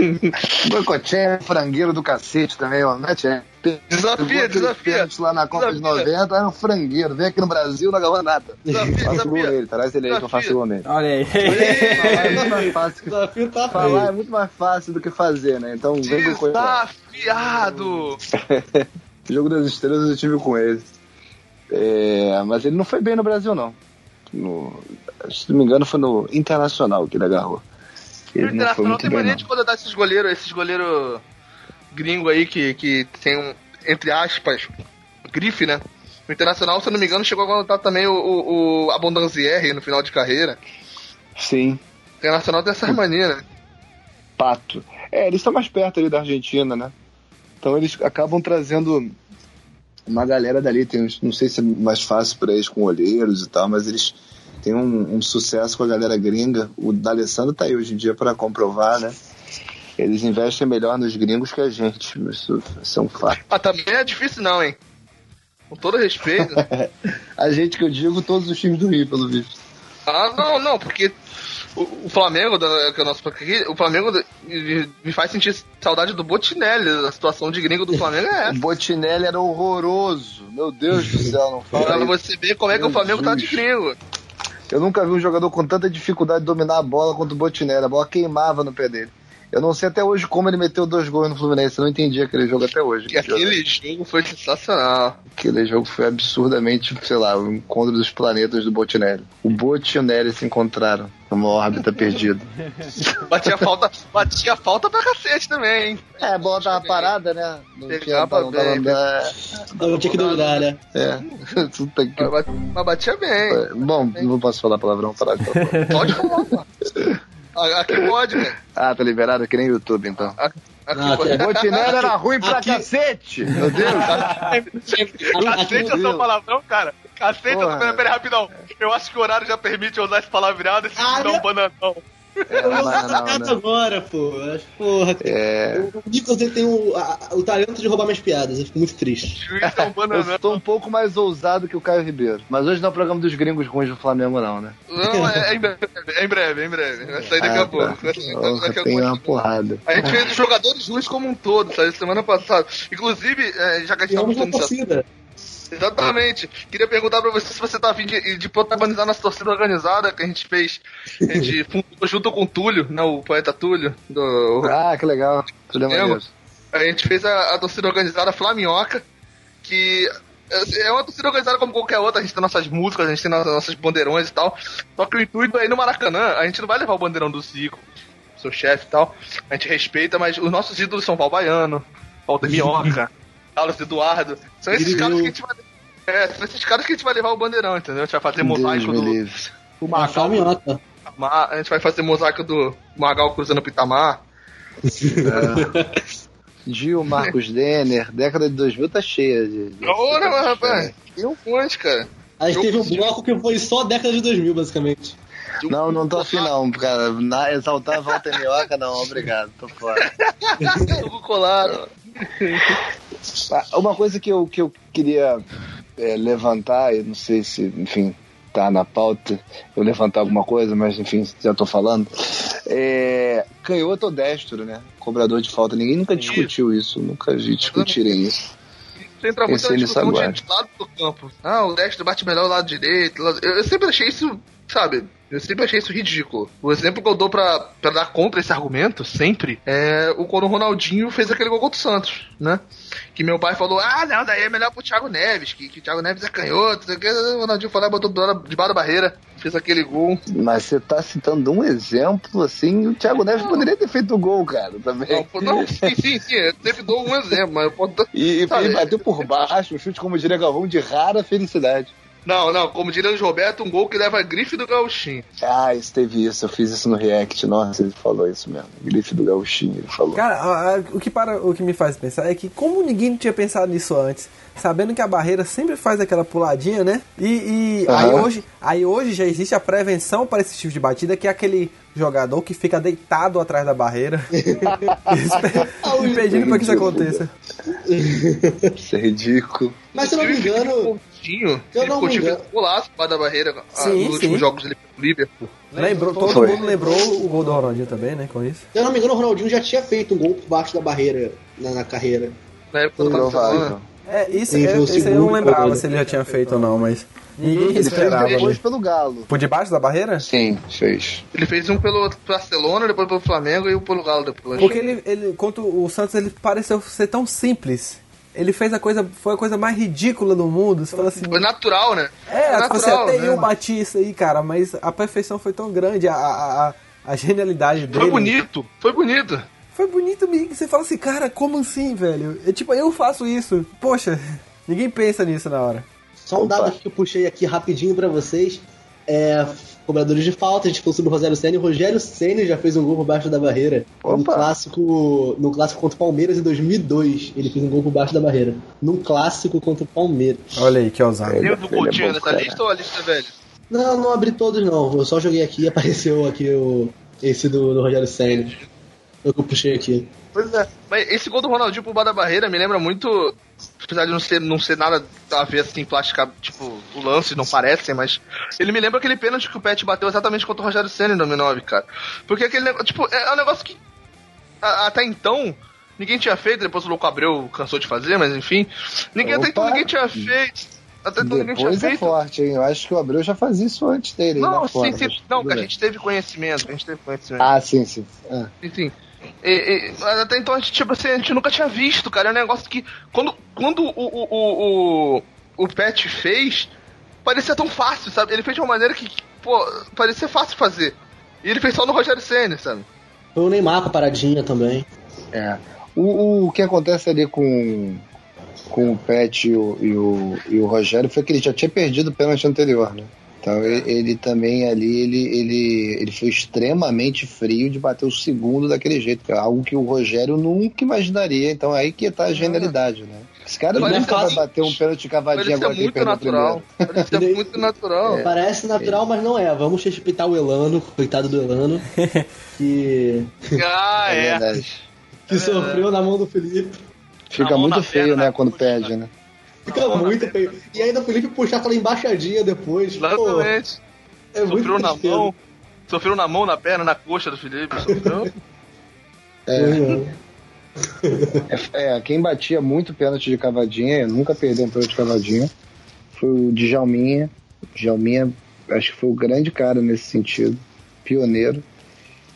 Goicoechea é frangueiro do cacete também, ó. Não é, tchê? Desafia, desafia. lá na Copa desafia. de 90, era um frangueiro. Vem aqui no Brasil, não agarrou nada. Desafia, faço gol nele, traz ele aí que eu faço gol nele. Olha aí. É muito mais fácil. Que... Desafio tá Falar é muito mais fácil do que fazer, né? Então vem com Desafiado! Jogo das Estrelas eu tive com ele. É, mas ele não foi bem no Brasil, não. No, se não me engano, foi no Internacional que ele agarrou. Ele o Internacional tem mania de contratar esses goleiros, esses goleiros gringo aí que, que tem um, entre aspas, grife, né? O Internacional, se não me engano, chegou a contratar também o, o, o Abondanzieri no final de carreira. Sim. O Internacional tem essa mania, né? Pato. É, eles estão mais perto ali da Argentina, né? Então eles acabam trazendo uma galera dali, tem, não sei se é mais fácil para eles com olheiros e tal, mas eles têm um, um sucesso com a galera gringa. O D'Alessandro tá aí hoje em dia para comprovar, né? Eles investem melhor nos gringos que a gente. Isso, isso é um fato. Ah, também é difícil não, hein? Com todo respeito. a gente que eu digo, todos os times do Rio, pelo visto. Ah, não, não, porque o, Flamengo, que é o nosso o Flamengo me faz sentir saudade do Botinelli. A situação de gringo do Flamengo é essa. O Botinelli era horroroso. Meu Deus do céu, não fala. Pra você ver como é que o Flamengo tá de gringo. Eu nunca vi um jogador com tanta dificuldade de dominar a bola quanto o Botinelli. A bola queimava no pé dele. Eu não sei até hoje como ele meteu dois gols no Fluminense. Eu não entendi aquele jogo até hoje. Que aquele jogo foi sensacional. Aquele jogo foi absurdamente, sei lá, o encontro dos planetas do Botinelli. O Botinelli se encontraram numa órbita perdida. batia falta, batia falta pra cacete também, hein? É, a bola tava parada, né? Não tinha, não, bem, não tinha que durar, né? É. que... Mas batia bem. Bom, não posso falar palavrão, parar. Pode falar, Aqui pode, velho. Ah, tá liberado aqui nem YouTube, então. Aqui, ah, o Botinelli era ruim pra aqui... cacete! Meu Deus! cacete é só palavrão, cara? Cacete, Porra. eu tô... peraí, rapidão. Eu acho que o horário já permite usar esse palavreado e se ah, um bananão. É, eu vou não, agora, pô. Porra, é... o Nicolas ele tem o, a, o talento de roubar minhas piadas. Eu fico muito triste. eu estou um pouco mais ousado que o Caio Ribeiro. Mas hoje não é o programa dos gringos ruins do Flamengo, não, né? Não, é, é em breve, é em breve, é em breve. Vai sair daqui ah, a pouco. Tá. Porra, tem uma porrada. A gente fez os jogadores ruins como um todo, sabe? Semana passada. Inclusive, é, já que a gente tava falando Exatamente. Queria perguntar pra você se você tá afim de, de protagonizar nossa torcida organizada que a gente fez. A gente fundou junto com o Túlio, né, o poeta Túlio. Do... Ah, que legal. Tudo é A gente fez a, a torcida organizada Flaminhoca, que é uma torcida organizada como qualquer outra, a gente tem nossas músicas, a gente tem nossas bandeirões e tal. Só que o intuito aí no Maracanã, a gente não vai levar o bandeirão do Zico, seu chefe e tal. A gente respeita, mas os nossos ídolos são Val Baiano, Walter Minhoca. Carlos Eduardo. São esses caras que a gente vai. É, são esses caras que a gente vai levar o bandeirão, entendeu? A gente vai fazer mosaico do. O Magal. A gente vai fazer mosaico do Magal cruzando o Pitamar. É. Gil, Marcos Denner, década de 2000 tá cheia de. de Ora, mas, rapaz, tem um monte, cara. A gente teve um bloco que foi só década de 2000, basicamente. Não, não tô afim não, cara. Na, exaltar a volta minhoca, não, obrigado, tô fora. Colado. Ah, uma coisa que eu, que eu queria é, levantar, eu não sei se, enfim, tá na pauta eu levantar alguma coisa, mas enfim, já tô falando. É, canhoto ou destro, né? Cobrador de falta. Ninguém nunca discutiu isso, nunca vi discutirem isso. Você entra muito na discussão de lado do campo. Ah, o destro bate melhor o lado direito. Eu sempre achei isso, sabe, eu sempre achei isso ridículo. O exemplo que eu dou pra, pra dar contra esse argumento, sempre, é o quando o Ronaldinho fez aquele gol contra o Santos, né? Que meu pai falou, ah, não, daí é melhor pro Thiago Neves, que, que o Thiago Neves é canhoto. O Ronaldinho e botou debaixo da barreira, fez aquele gol. Mas você tá citando um exemplo, assim, o Thiago Neves não. poderia ter feito o gol, cara, também. Não, não sim, sim, sim, eu sempre dou um exemplo, mas eu posso... E, e bateu por baixo, um chute, como diria Galvão, de rara felicidade. Não, não, como diria o Roberto, um gol que leva a grife do gauchinho. Ah, isso teve isso, eu fiz isso no React, nossa, ele falou isso mesmo. Grife do gauchinho, ele falou. Cara, a, a, o, que para, o que me faz pensar é que como ninguém tinha pensado nisso antes, sabendo que a barreira sempre faz aquela puladinha, né? E, e uhum. aí, hoje, aí hoje já existe a prevenção para esse tipo de batida, que é aquele jogador que fica deitado atrás da barreira, impedindo para que isso aconteça. Isso é ridículo. Mas se eu não me engano, Coutinho, Eu ele não me engano. um golaço para da barreira ah, Sim, nos últimos sim. jogos dele pelo Liverpool. Lembrou, todo Foi. mundo lembrou o gol do Ronaldinho também, né? Com isso. se eu não me engano, o Ronaldinho já tinha feito um gol por baixo da barreira na, na carreira. Na época do. Barcelona. É, isso, é, isso eu não lembrava se ele já tinha feito ou não, mas ninguém Ele fez esperava. depois ali. pelo Galo. Por debaixo da barreira? Sim, fez. Ele fez um pelo Barcelona, depois pelo Flamengo e um pelo Galo depois. Porque ele, ele, contra o Santos, ele pareceu ser tão simples. Ele fez a coisa, foi a coisa mais ridícula do mundo. Você fala assim, Foi natural, né? é, Foi tipo natural, até né? eu bati isso aí, cara, mas a perfeição foi tão grande, a, a, a, genialidade dele. Foi bonito, foi bonito. Foi bonito, me- você fala assim, cara, como assim, velho? É tipo, eu faço isso. Poxa, ninguém pensa nisso na hora. Só um dado que eu puxei aqui rapidinho pra vocês. É, cobradores de falta, a gente falou sobre o Rogério Senna. O Rogério Senna já fez um gol por baixo da barreira. No Opa. clássico, no clássico contra o Palmeiras em 2002. Ele fez um gol por baixo da barreira. Num clássico contra o Palmeiras. Olha aí, que ousado. Ele do é Coutinho nessa cara. lista ou a lista é velha? Não, não abri todos não. Eu só joguei aqui e apareceu aqui o, esse do, do Rogério Senna. O que eu puxei aqui. Pois é. Mas esse gol do Ronaldinho pro da barreira me lembra muito. Apesar de não ser, não ser nada a ver assim, plástica, tipo, o lance não parecem, mas. Ele me lembra aquele pênalti que o Pet bateu exatamente contra o Rogério Senna em 2009, cara. Porque aquele negócio. Tipo, é um negócio que. a- até então. Ninguém tinha feito, depois o Louco Abreu cansou de fazer, mas enfim. Ninguém até então Opa. ninguém tinha feito. Até então ninguém tinha Depois é feito. forte, hein? Eu acho que o Abreu já fazia isso antes dele. Não, sim, sim. Não, que a gente teve conhecimento, a gente teve conhecimento. Ah, sim, sim. Ah. Enfim. E, e, mas até então a gente, tipo assim, a gente nunca tinha visto, cara. É um negócio que. Quando, quando o, o, o, o, o Pet fez, parecia tão fácil, sabe? Ele fez de uma maneira que, pô, parecia fácil fazer. E ele fez só no Rogério Senna, sabe? Foi o Neymar com a paradinha também. É. O, o que acontece ali com, com o Pet e o, e, o, e o Rogério foi que ele já tinha perdido o pênalti anterior, né? Então ele, ele também ali, ele, ele, ele foi extremamente frio de bater o segundo daquele jeito, que é algo que o Rogério nunca imaginaria. Então é aí que tá a genialidade, né? Esse cara Mas nunca vai bater um pênalti cavadinho Parecia agora que muito natural. primeiro. Parecia Ele- muito natural. Parece natural, mas não é. Vamos respeitar o Elano, coitado do Elano, que, Ah, É é. que sofreu na mão do Felipe. Fica muito feio, perna, né, na quando perde, né? Fica muito feio. E ainda o Felipe puxar aquela embaixadinha depois. Pô, Exatamente. é muito Sofreu na tristeza. mão. Sofreu na mão, na perna, na coxa do Felipe. Sofreu. É, quem batia muito pênalti de cavadinha, nunca perdeu um pênalti de cavadinha, foi o Djalminha. O Djalminha, acho que foi o grande cara nesse sentido, pioneiro.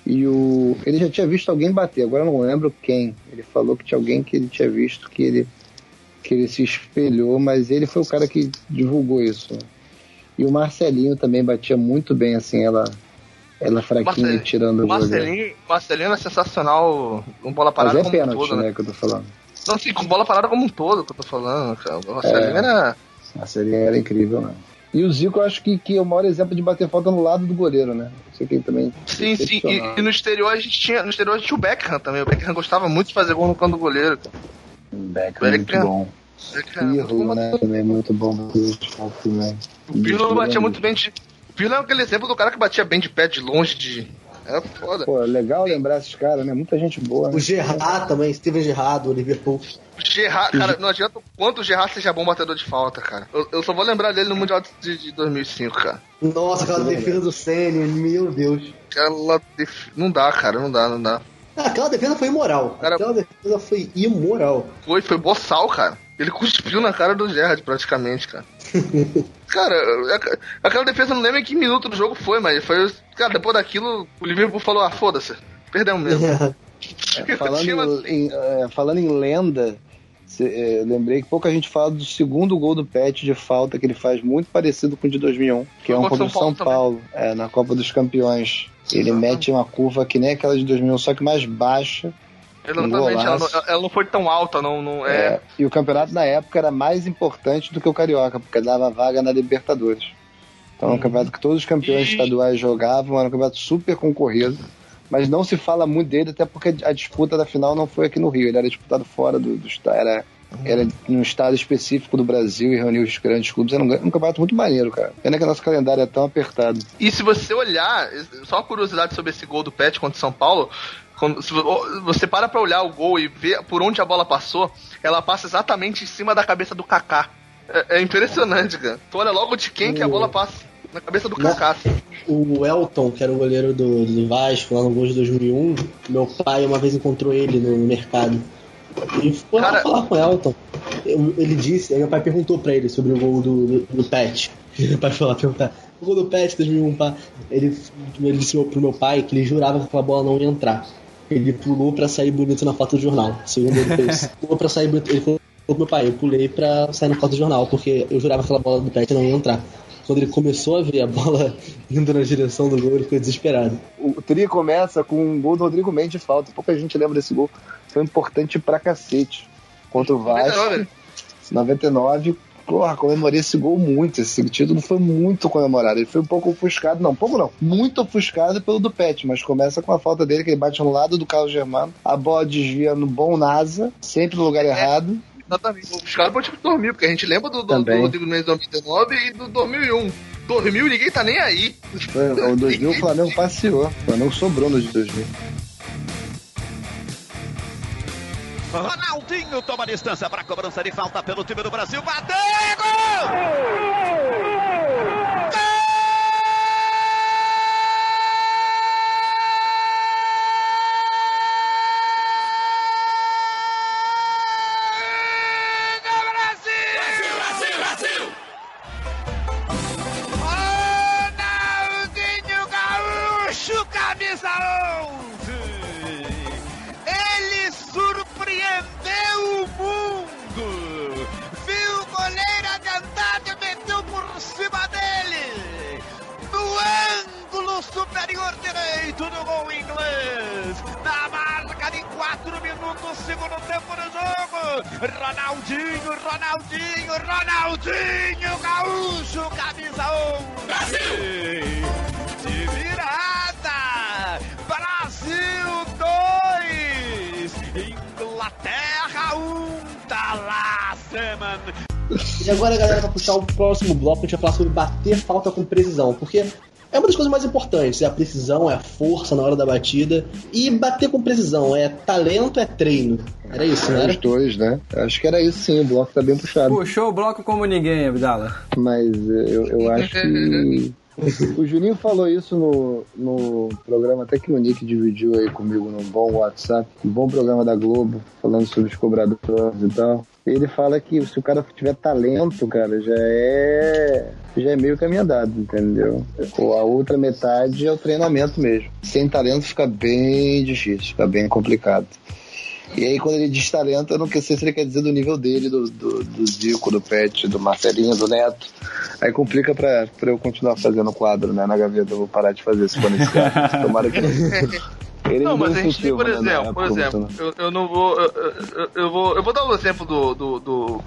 E o, ele já tinha visto alguém bater, agora eu não lembro quem. Ele falou que tinha alguém que ele tinha visto que ele, que ele se espelhou, mas ele foi o cara que divulgou isso. E o Marcelinho também batia muito bem, assim, ela, ela fraquinha Marcelinho- tirando o goleiro. Marcelinho, Marcelinho é sensacional com bola Mas parada é como um pênalti, todo, né, né? que eu tô falando. Não, sim, com bola parada como um todo que eu tô falando, cara. O Marcelinho É. era. Marcelinho era incrível, né? E o Zico, eu acho que, que é o maior exemplo de bater falta no lado do goleiro, né? Isso aqui também. Sim, sim. excepcional. E, e no exterior a gente tinha. No exterior a gente tinha o Beckham também. O Beckham gostava muito de fazer gol no canto do goleiro. cara. Beckham é muito bom. Pirlo, né? Também muito bom. O Pirlo batia muito bem de. O Pirlo é aquele exemplo do cara que batia bem de pé, de longe, de. Era foda. Pô, legal lembrar esses caras, né? Muita gente boa, né? O Gerrard também, Steven Gerrard, do Liverpool. O Gerrard, cara, não adianta o quanto o Gerrard seja bom batedor de falta, cara. Eu, eu só vou lembrar dele no Mundial de, de 2005, cara. Nossa, aquela defesa do Senna, meu Deus. Aquela def- Não dá, cara, não dá, não dá. Ah, aquela defesa foi imoral. Cara- Aquela defesa foi imoral. Foi, foi boçal, cara. Ele cuspiu na cara do Gerrard, praticamente, cara. cara, a- aquela defesa não lembro em que minuto do jogo foi, mas foi. Cara, depois daquilo, o Liverpool falou: ah, foda-se. Perdemos mesmo. É, falando, em, é, falando em lenda, é, lembrei que pouca gente fala do segundo gol do Pet de falta, que ele faz muito parecido com o de 2001, que é um contra o São São Paulo Paulo, é, na Copa dos Campeões. Ele mete uma curva que nem aquela de 2001, só que mais baixa. Exatamente, ela não, ela não foi tão alta, não. não é. É, e o campeonato na época era mais importante do que o Carioca, porque dava vaga na Libertadores. Então era um campeonato que todos os campeões E- estaduais jogavam, era um campeonato super concorrido. Mas não se fala muito dele, até porque a disputa da final não foi aqui no Rio, ele era disputado fora do, do era Era num estado específico do Brasil e reuniu os grandes clubes. Era um, um campeonato muito maneiro, cara. Pena que o nosso calendário é tão apertado. E se você olhar, só uma curiosidade sobre esse gol do Pet contra o São Paulo, quando, se vo- você para pra olhar o gol e ver por onde a bola passou, ela passa exatamente em cima da cabeça do Kaká. É, é impressionante, cara. Tu olha logo de quem que a bola passa. Na cabeça do. Kaká. O Elton, que era o goleiro do, do Vasco, lá no gol de 2001, meu pai uma vez encontrou ele no mercado. E foi lá Cara- falar com o Elton. Ele disse, aí meu pai perguntou pra ele sobre o gol do, do, do Pet. Meu pai foi lá perguntar. O gol do Pet 2001, pá. Ele, ele disse pro meu pai que ele jurava que aquela bola não ia entrar. Ele pulou pra sair bonito na foto do jornal. Segundo ele fez. Pulou pra sair bonito. Ele falou pro meu pai, eu pulei pra sair na foto do jornal, porque eu jurava que aquela bola do Pet não ia entrar. Quando ele começou a ver a bola indo na direção do gol, ele ficou desesperado. O tri começa com um gol do Rodrigo Mendes de falta. Pouca gente lembra desse gol. Foi importante pra cacete. Contra o Vasco. 99. 99. Porra, comemorei esse gol muito. Esse título foi muito comemorado. Ele foi um pouco ofuscado, não, um pouco não. Muito ofuscado pelo do Pet, mas começa com a falta dele, que ele bate no lado do Carlos Germano. A bola desvia no bom NASA, sempre no lugar errado. Exatamente. Os caras podem tipo, dormir, porque a gente lembra do, do, do. Rodrigo Mendes 2019 e do 2001. 2000 ninguém tá nem aí. O 2000 o Flamengo passeou. O Flamengo sobrou no de 2000. Ronaldinho toma distância para a cobrança de falta pelo time do Brasil. Bateu! Gol! Superior direito do gol inglês. Na marca de 4 minutos, segundo tempo do jogo. Ronaldinho, Ronaldinho, Ronaldinho Gaúcho, camisa 11. Brasil! De virada! Brasil 2! Inglaterra 1! Tá lá, Seman! E agora, galera, pra puxar o próximo bloco, a gente vai falar sobre bater falta com precisão, porque é uma das coisas mais importantes, é a precisão, é a força na hora da batida. E bater com precisão é talento, é treino. Era isso, né? Os dois, né? Acho que era isso sim, o bloco tá bem puxado. Puxou o bloco como ninguém, Abdala. Mas eh, eu, eu acho que. O Juninho falou isso no, no programa, até que o Nick dividiu aí comigo num bom WhatsApp, um bom programa da Globo, falando sobre os cobradores e tal. Ele fala que se o cara tiver talento, cara, já é já é meio caminho andado, entendeu? Ou a outra metade é o treinamento mesmo. Sem talento fica bem difícil, fica bem complicado. E aí, quando ele diz talento, eu não sei se ele quer dizer do nível dele, do, do, do Zico, do Pet, do Marcelinho, do Neto. Aí complica pra, pra eu continuar fazendo quadro, né? Na gaveta, eu vou parar de fazer se for nesse caso. Tomara que. Ele não, mas a gente tem, por na exemplo, por exemplo, né? eu, eu não vou. Eu, eu- eu vou. Eu vou dar o exemplo do, do, do,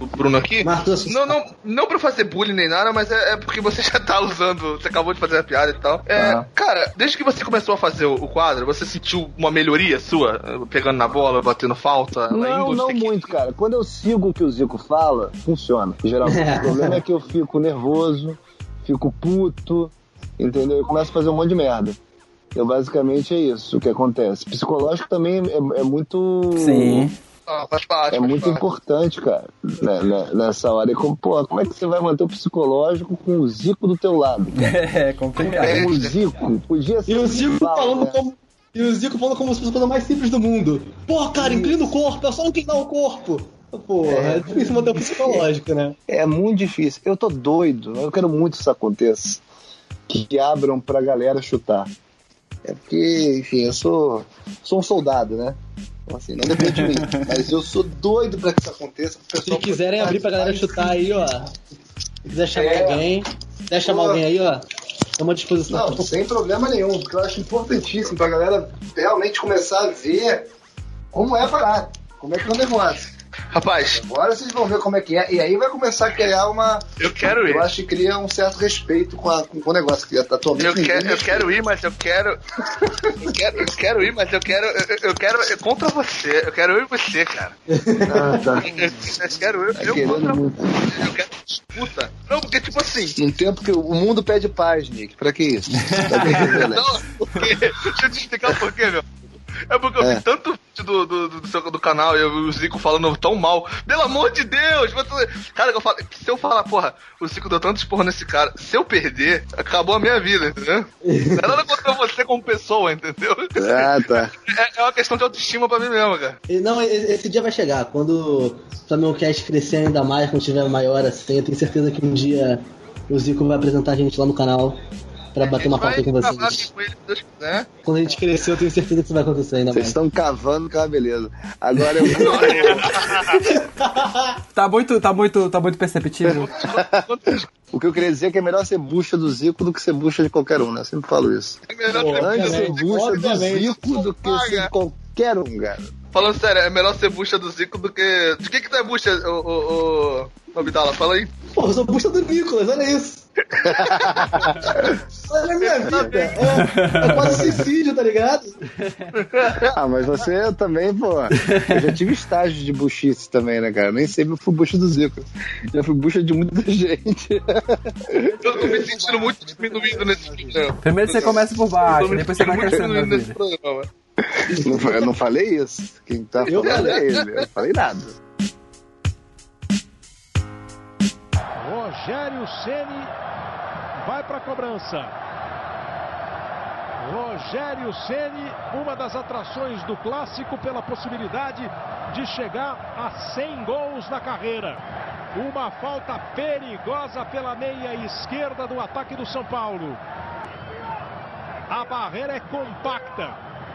do Bruno aqui. Não, não, não pra fazer bullying nem nada, mas é, é porque você já tá usando. Você acabou de fazer a piada e tal. É, Ah. Cara, desde que você começou a fazer o, o quadro, você sentiu uma melhoria sua? Pegando na bola, batendo falta? Não, não você que- muito, cara. Quando eu sigo o que o Zico fala, funciona. Geralmente. o problema é que eu fico nervoso, fico puto, entendeu? Eu começo a fazer um monte de merda. Eu basicamente é isso o que acontece. Psicológico também é, é muito. Sim. Ah, faz parte, É faz muito parte. importante, cara, né, né, nessa hora. E como, pô, como é que você vai manter o psicológico com o Zico do teu lado? É complicado. É. Com o Zico, podia ser E o Zico rival, falando né? como. E o Zico falando como se fosse a coisa mais simples do mundo. Pô, cara, inclina o corpo, é só inclinar o corpo. Porra, é difícil manter o psicológico, né? É muito difícil. Eu tô doido, eu quero muito que isso aconteça. Que abram pra galera chutar. É porque, enfim, eu sou, sou um soldado, né? Então, assim, não depende de mim. Mas eu sou doido pra que isso aconteça. pro Se quiserem abrir pra galera chutar aí, ó. Se quiser chamar É. alguém, quiser chamar Pô. alguém aí, ó. Estamos à disposição. Não, sem problema nenhum, porque eu acho importantíssimo pra galera realmente começar a ver como é a parada, como é que é o negócio. Rapaz, Agora vocês vão ver como é que é. E aí vai começar a criar uma. eu quero ir. Eu acho que cria um certo respeito com, a- com o negócio. Que atualmente Eu quero, eu quero ir, mas eu quero. Eu quero, eu quero ir, mas eu quero. Eu, eu quero. Eu contra você. Eu quero eu e você, cara. Ah, tá. Eu, eu quero eu, Tá eu contra muito. Eu quero disputa. Não, porque tipo assim. Num tempo que o mundo pede paz, Nick. Pra que isso? Que violência? Não, porque. Deixa eu te explicar por quê, meu. É porque eu É. vi tanto vídeo do, do, do, do, do canal e eu vi o Zico falando tão mal. Pelo amor de Deus! você- Cara, eu falo, se eu falar, porra, o Zico deu tanto esporro nesse cara, se eu perder, acabou a minha vida, entendeu? Não é nada contra você como pessoa, entendeu? Ah, tá. É, é uma questão de autoestima pra mim mesmo, cara. E Não, esse dia vai chegar. Quando o Flamengo Cast crescer ainda mais, quando tiver maior assim, eu tenho certeza que um dia o Zico vai apresentar a gente lá no canal pra bater uma foto com vocês. com ele, se Deus quiser. Quando a gente crescer, eu tenho certeza que isso vai acontecer ainda Vocês mais. estão cavando com a beleza. Agora eu vou. Tá muito, tá muito, tá muito perceptível. O que eu queria dizer é que é melhor ser bucha do Zico do que ser bucha de qualquer um, né? Eu sempre falo isso. É melhor Pô, ser Obviamente, bucha do. Zico do que ser de qualquer um, cara. Falando sério, é melhor ser bucha do Zico do que. De que que tu é bucha, ô, ô, ô, Vidala? Fala aí. Pô, eu sou bucha do Nicolas, olha isso. olha a minha vida. É, é quase suicídio, tá ligado? Ah, mas você também, pô. Eu já tive estágio de buchice também, né, cara? Nem sempre fui bucha do Zico. Já fui bucha de muita gente. Eu tô me sentindo muito diminuído nesse programa. Primeiro você começa por Eu baixo, depois você vai crescendo nesse programa. Não, eu não falei isso. Quem tá Eu falando é ele. Eu não falei nada. Rogério Ceni vai para a cobrança. Rogério Ceni, uma das atrações do clássico pela possibilidade de chegar a 100 gols na carreira. Uma falta perigosa pela meia esquerda do ataque do São Paulo. A barreira é compacta.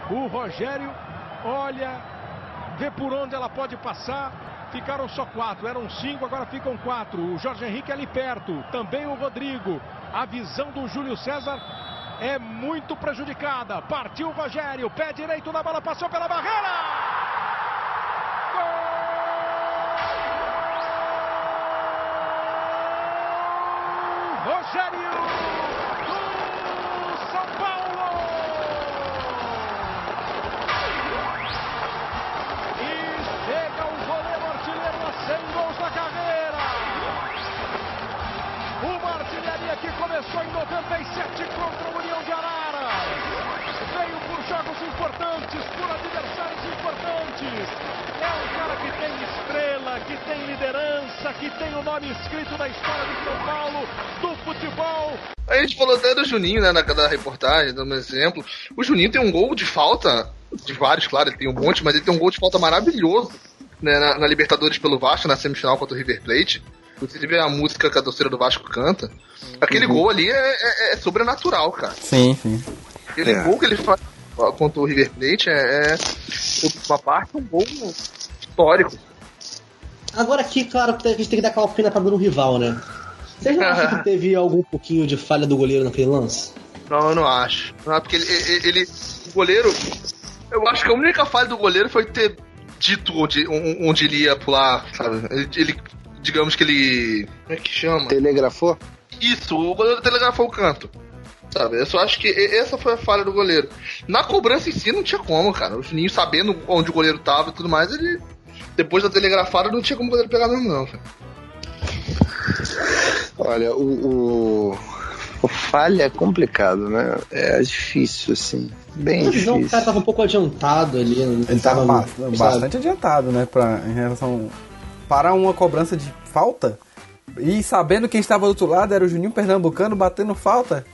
O Rogério olha, vê por onde ela pode passar. Ficaram só quatro, eram cinco, agora ficam quatro. O Jorge Henrique ali perto, também o Rodrigo. A visão do Júlio César é muito prejudicada. Partiu o Rogério, pé direito da bola, passou pela barreira. Rogério até do Juninho, né, na da reportagem, dando um exemplo. O Juninho tem um gol de falta, de vários, claro, ele tem um monte, mas ele tem um gol de falta maravilhoso né, na, na Libertadores pelo Vasco, na semifinal contra o River Plate. Inclusive a música que a torcida do Vasco canta. Aquele gol ali é, é- é sobrenatural, cara. Sim, sim. Aquele É. gol que ele faz contra o River Plate é, é uma parte um gol histórico. Agora aqui, claro, a gente tem que dar pena pra dando rival, né? Vocês não acham que teve algum pouquinho de falha do goleiro naquele lance? Não, eu não acho. Não, porque ele, ele, ele- O goleiro. Eu acho que a única falha do goleiro foi ter dito onde, on- onde ele ia pular, sabe? Ele, ele- digamos que ele. Como é que chama? Telegrafou? Isso, o goleiro telegrafou o canto. Sabe? Eu só acho que essa foi a falha do goleiro. Na cobrança em si não tinha como, cara. O Juninho sabendo onde o goleiro tava e tudo mais, ele. Depois da telegrafada não tinha como o goleiro pegar mesmo, não, cara. Olha, o, o, o falha é complicado, né? É difícil, assim. Bem Na visão, o difícil. cara tava um pouco adiantado ali. Ele Ele tava sabe? bastante adiantado, né, pra, em relação para uma cobrança de falta e sabendo quem estava do outro lado era o Juninho Pernambucano batendo falta,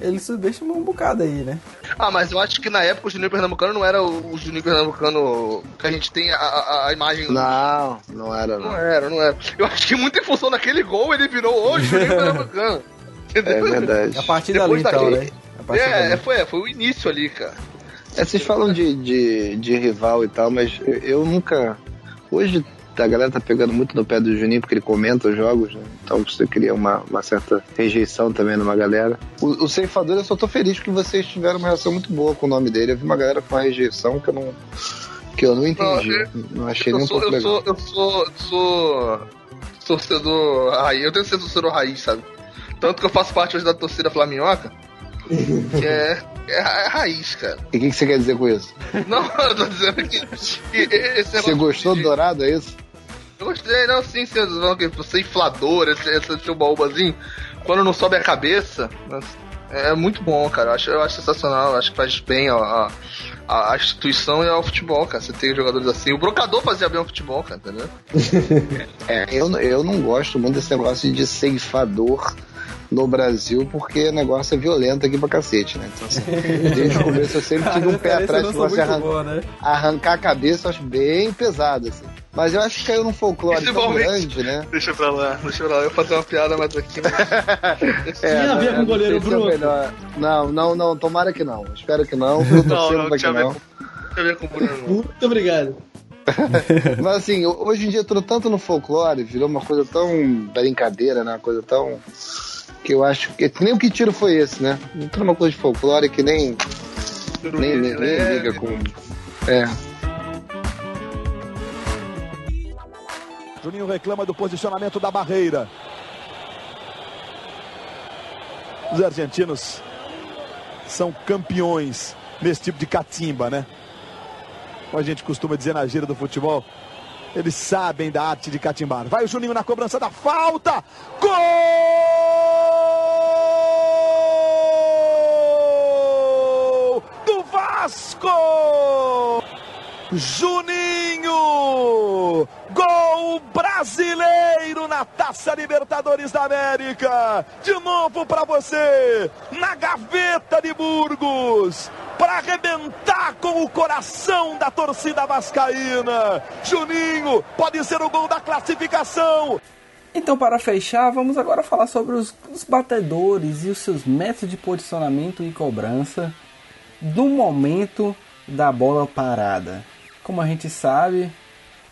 ele subestimou um bocado aí, né? Ah, mas eu acho que na época o Juninho Pernambucano não era o Juninho Pernambucano que a gente tem a, a, a imagem. Não, não era, Não não. era, não era. Eu acho que muito em função daquele gol ele virou o Juninho Pernambucano. É verdade. A partir Depois dali, então, né? É, dali. foi, foi o início ali, cara. É, vocês falam de, de, de rival e tal, mas eu, eu nunca. Hoje a galera tá pegando muito no pé do Juninho porque ele comenta os jogos, né? Então você cria uma, uma certa rejeição também numa galera. O, o ceifador, eu só tô feliz que vocês tiveram uma reação muito boa com o nome dele. Eu vi uma galera com uma rejeição que eu não. Que eu não entendi. Não, eu- não achei Eu nem um sou, pouco eu legal. sou, eu sou, eu sou torcedor raiz. Eu tenho que ser torcedor raiz, sabe? Tanto que eu faço parte hoje da torcida Flaminhoca, que é, é, ra- é raiz, cara. E o que, que você quer dizer com isso? Não, eu tô dizendo que, que esse Você gostou de- do Dourado, é isso? Eu gostei, não, sim, sim, não, que você inflador, esse, esse chubaúbazinho, quando não sobe a cabeça, é muito bom, cara. Eu acho, eu acho sensacional, eu acho que faz bem a, a, a- instituição e ao futebol, cara. Você tem jogadores assim. O brocador fazia bem ao futebol, cara, entendeu? É, eu, eu não gosto muito desse negócio de ceifador no Brasil, porque o negócio é violento aqui pra cacete, né? Então, assim, desde o começo eu sempre tive um pé atrás de você arran- boa, né? arrancar a cabeça, eu acho bem pesado, assim. Mas eu acho que caiu num folclore tão Principalmente- grande, né? Deixa pra lá, deixa pra lá. Eu vou fazer uma piada mais aqui, mas... É, Tinha a ver não- com o não goleiro é o Bruno. melhor. Não, não, não, tomara que não. Espero que não. Eu tô Não, não, pra que tinha a ver não. com, tinha a ver com o Bruno. Muito obrigado. Mas assim, hoje em dia tudo tanto no folclore, virou uma coisa tão brincadeira, né? Uma coisa tão. Que eu acho que. Nem o que tiro foi esse, né? Entrou uma coisa de folclore que nem. Nem, nem, nem liga com. É. Juninho reclama do posicionamento da barreira. Os argentinos são campeões nesse tipo de catimba, né? Como a gente costuma dizer na gira do futebol, eles sabem da arte de catimbar. Vai o Juninho na cobrança da falta. Gol do Vasco! Juninho! Gol brasileiro na Taça Libertadores da América! De novo para você, na gaveta de Burgos, para arrebentar com o coração da torcida vascaína. Juninho pode ser o gol da classificação. Então, para fechar, vamos agora falar sobre os, os batedores e os seus métodos de posicionamento e cobrança no momento da bola parada. Como a gente sabe,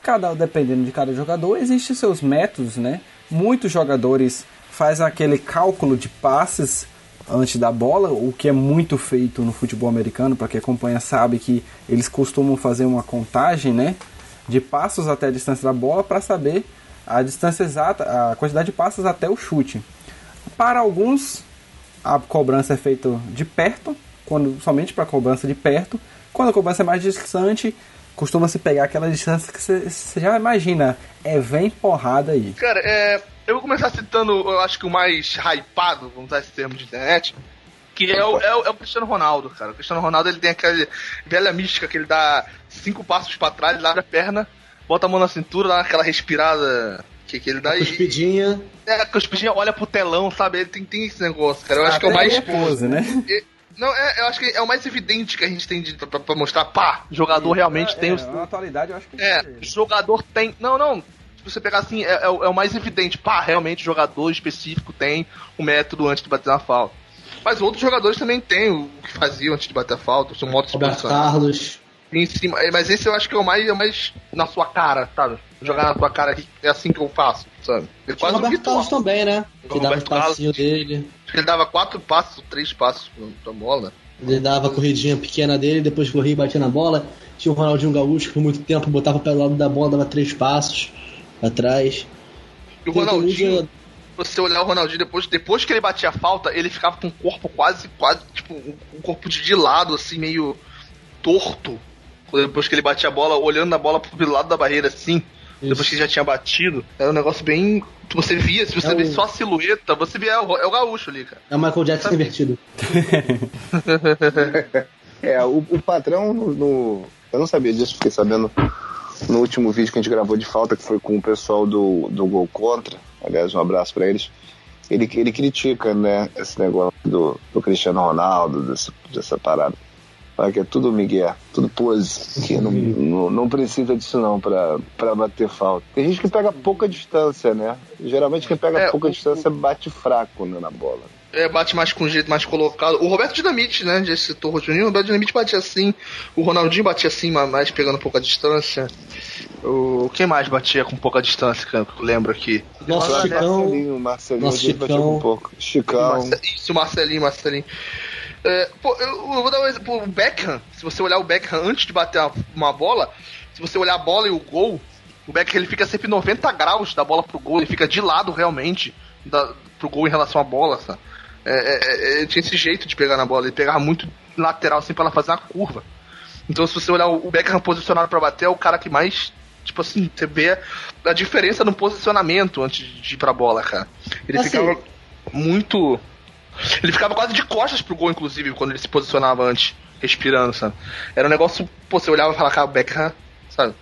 cada dependendo de cada jogador, existem seus métodos, né? Muitos jogadores fazem aquele cálculo de passes antes da bola, o que é muito feito no futebol americano, para quem acompanha sabe que eles costumam fazer uma contagem, né, de passos até a distância da bola para saber a distância exata, a quantidade de passos até o chute. Para alguns, a cobrança é feita de perto, quando somente para cobrança de perto. Quando a cobrança é mais distante, costuma se pegar aquela distância que você já imagina, é vem porrada aí. Cara, é, eu vou começar citando, eu acho que o mais hypado, vamos usar esse termo de internet, que é o, é o, é o Cristiano Ronaldo, cara. O Cristiano Ronaldo ele tem aquela velha mística que ele dá cinco passos pra trás, ele abre a perna, bota a mão na cintura, dá aquela respirada que, que ele dá e. Cuspidinha. É, a cuspidinha olha pro telão, sabe? Ele tem, tem esse negócio, cara. Eu acho que é o mais. pose, né? É, Não, é, eu acho que é o mais evidente que a gente tem de, pra, pra mostrar, pá, jogador realmente tem o. Na atualidade, eu acho que É, jogador tem. Não, não. Se você pegar assim, é, é o é o mais evidente. Pá, realmente, jogador específico tem o método antes de bater na falta. Mas outros jogadores também têm o que faziam antes de bater a falta, o seu modo de Roberto. Carlos. Em cima, é, mas esse eu acho que é o mais, é o mais na sua cara, sabe? Jogar na tua cara aqui, é assim que eu faço, sabe? Ele quase o um Roberto ritual. Carlos também, né? O Que dava os Roberto Carlos. passinhos dele. Acho que Ele dava quatro passos, três passos pra, bola. Ele dava a corridinha pequena dele, depois corria e batia na bola. Tinha o Ronaldinho Gaúcho que por muito tempo botava pelo lado da bola, dava três passos atrás. E o Tem Ronaldinho, você olhar o Ronaldinho depois, depois que ele batia a falta, ele ficava com o corpo quase, quase, tipo, um um corpo de, de lado, assim, meio torto. Depois que ele batia a bola, olhando a bola pro lado da barreira, assim. Depois que já tinha batido. Era um negócio bem. Você via, se você É vê o- só a silhueta, você vê é o, é o gaúcho ali, cara. É o Michael Jackson invertido. É, o, o patrão no, no- Eu não sabia disso, fiquei sabendo no último vídeo que a gente gravou de falta, que foi com o pessoal do, do Gol Contra. Aliás, um abraço pra eles. Ele, ele critica, né, esse negócio do, do Cristiano Ronaldo, dessa, dessa parada. Fala que é tudo Miguel, tudo pose. Que não, não, não precisa disso não pra, pra bater falta. Tem gente que pega pouca distância, né? Geralmente quem pega É, pouca o- distância bate fraco né, na bola. É, bate mais com jeito, mais colocado. O Roberto Dinamite, né? Já citou o Juninho. O Roberto Dinamite batia assim. O Ronaldinho batia assim, mas mais pegando um pouco a distância. O, quem mais batia com pouca distância, que eu lembro aqui? Nosso Só Chicão. Marcelinho, Marcelinho, Nosso vezes batia Chicão. um pouco. Chicão. Marce- Isso, Marcelinho, Marcelinho. É, pô, eu, eu vou dar um exemplo. O Beckham, se você olhar o Beckham antes de bater uma, bola, se você olhar a bola e o gol, o Beckham ele fica sempre 90 graus da bola pro gol, ele fica de lado realmente da, pro gol em relação à bola, sabe? É, é, é, ele tinha esse jeito de pegar na bola, ele pegava muito lateral assim pra ela fazer uma curva. Então se você olhar o Beckham posicionado pra bater, é o cara que mais. Tipo assim, você vê a diferença no posicionamento antes de ir pra bola, cara. Ele Assim, ficava muito. Ele ficava quase de costas pro gol, inclusive, quando ele se posicionava antes, respirando, sabe? Era um negócio, pô, você olhava e falava, cara, Beckham, sabe?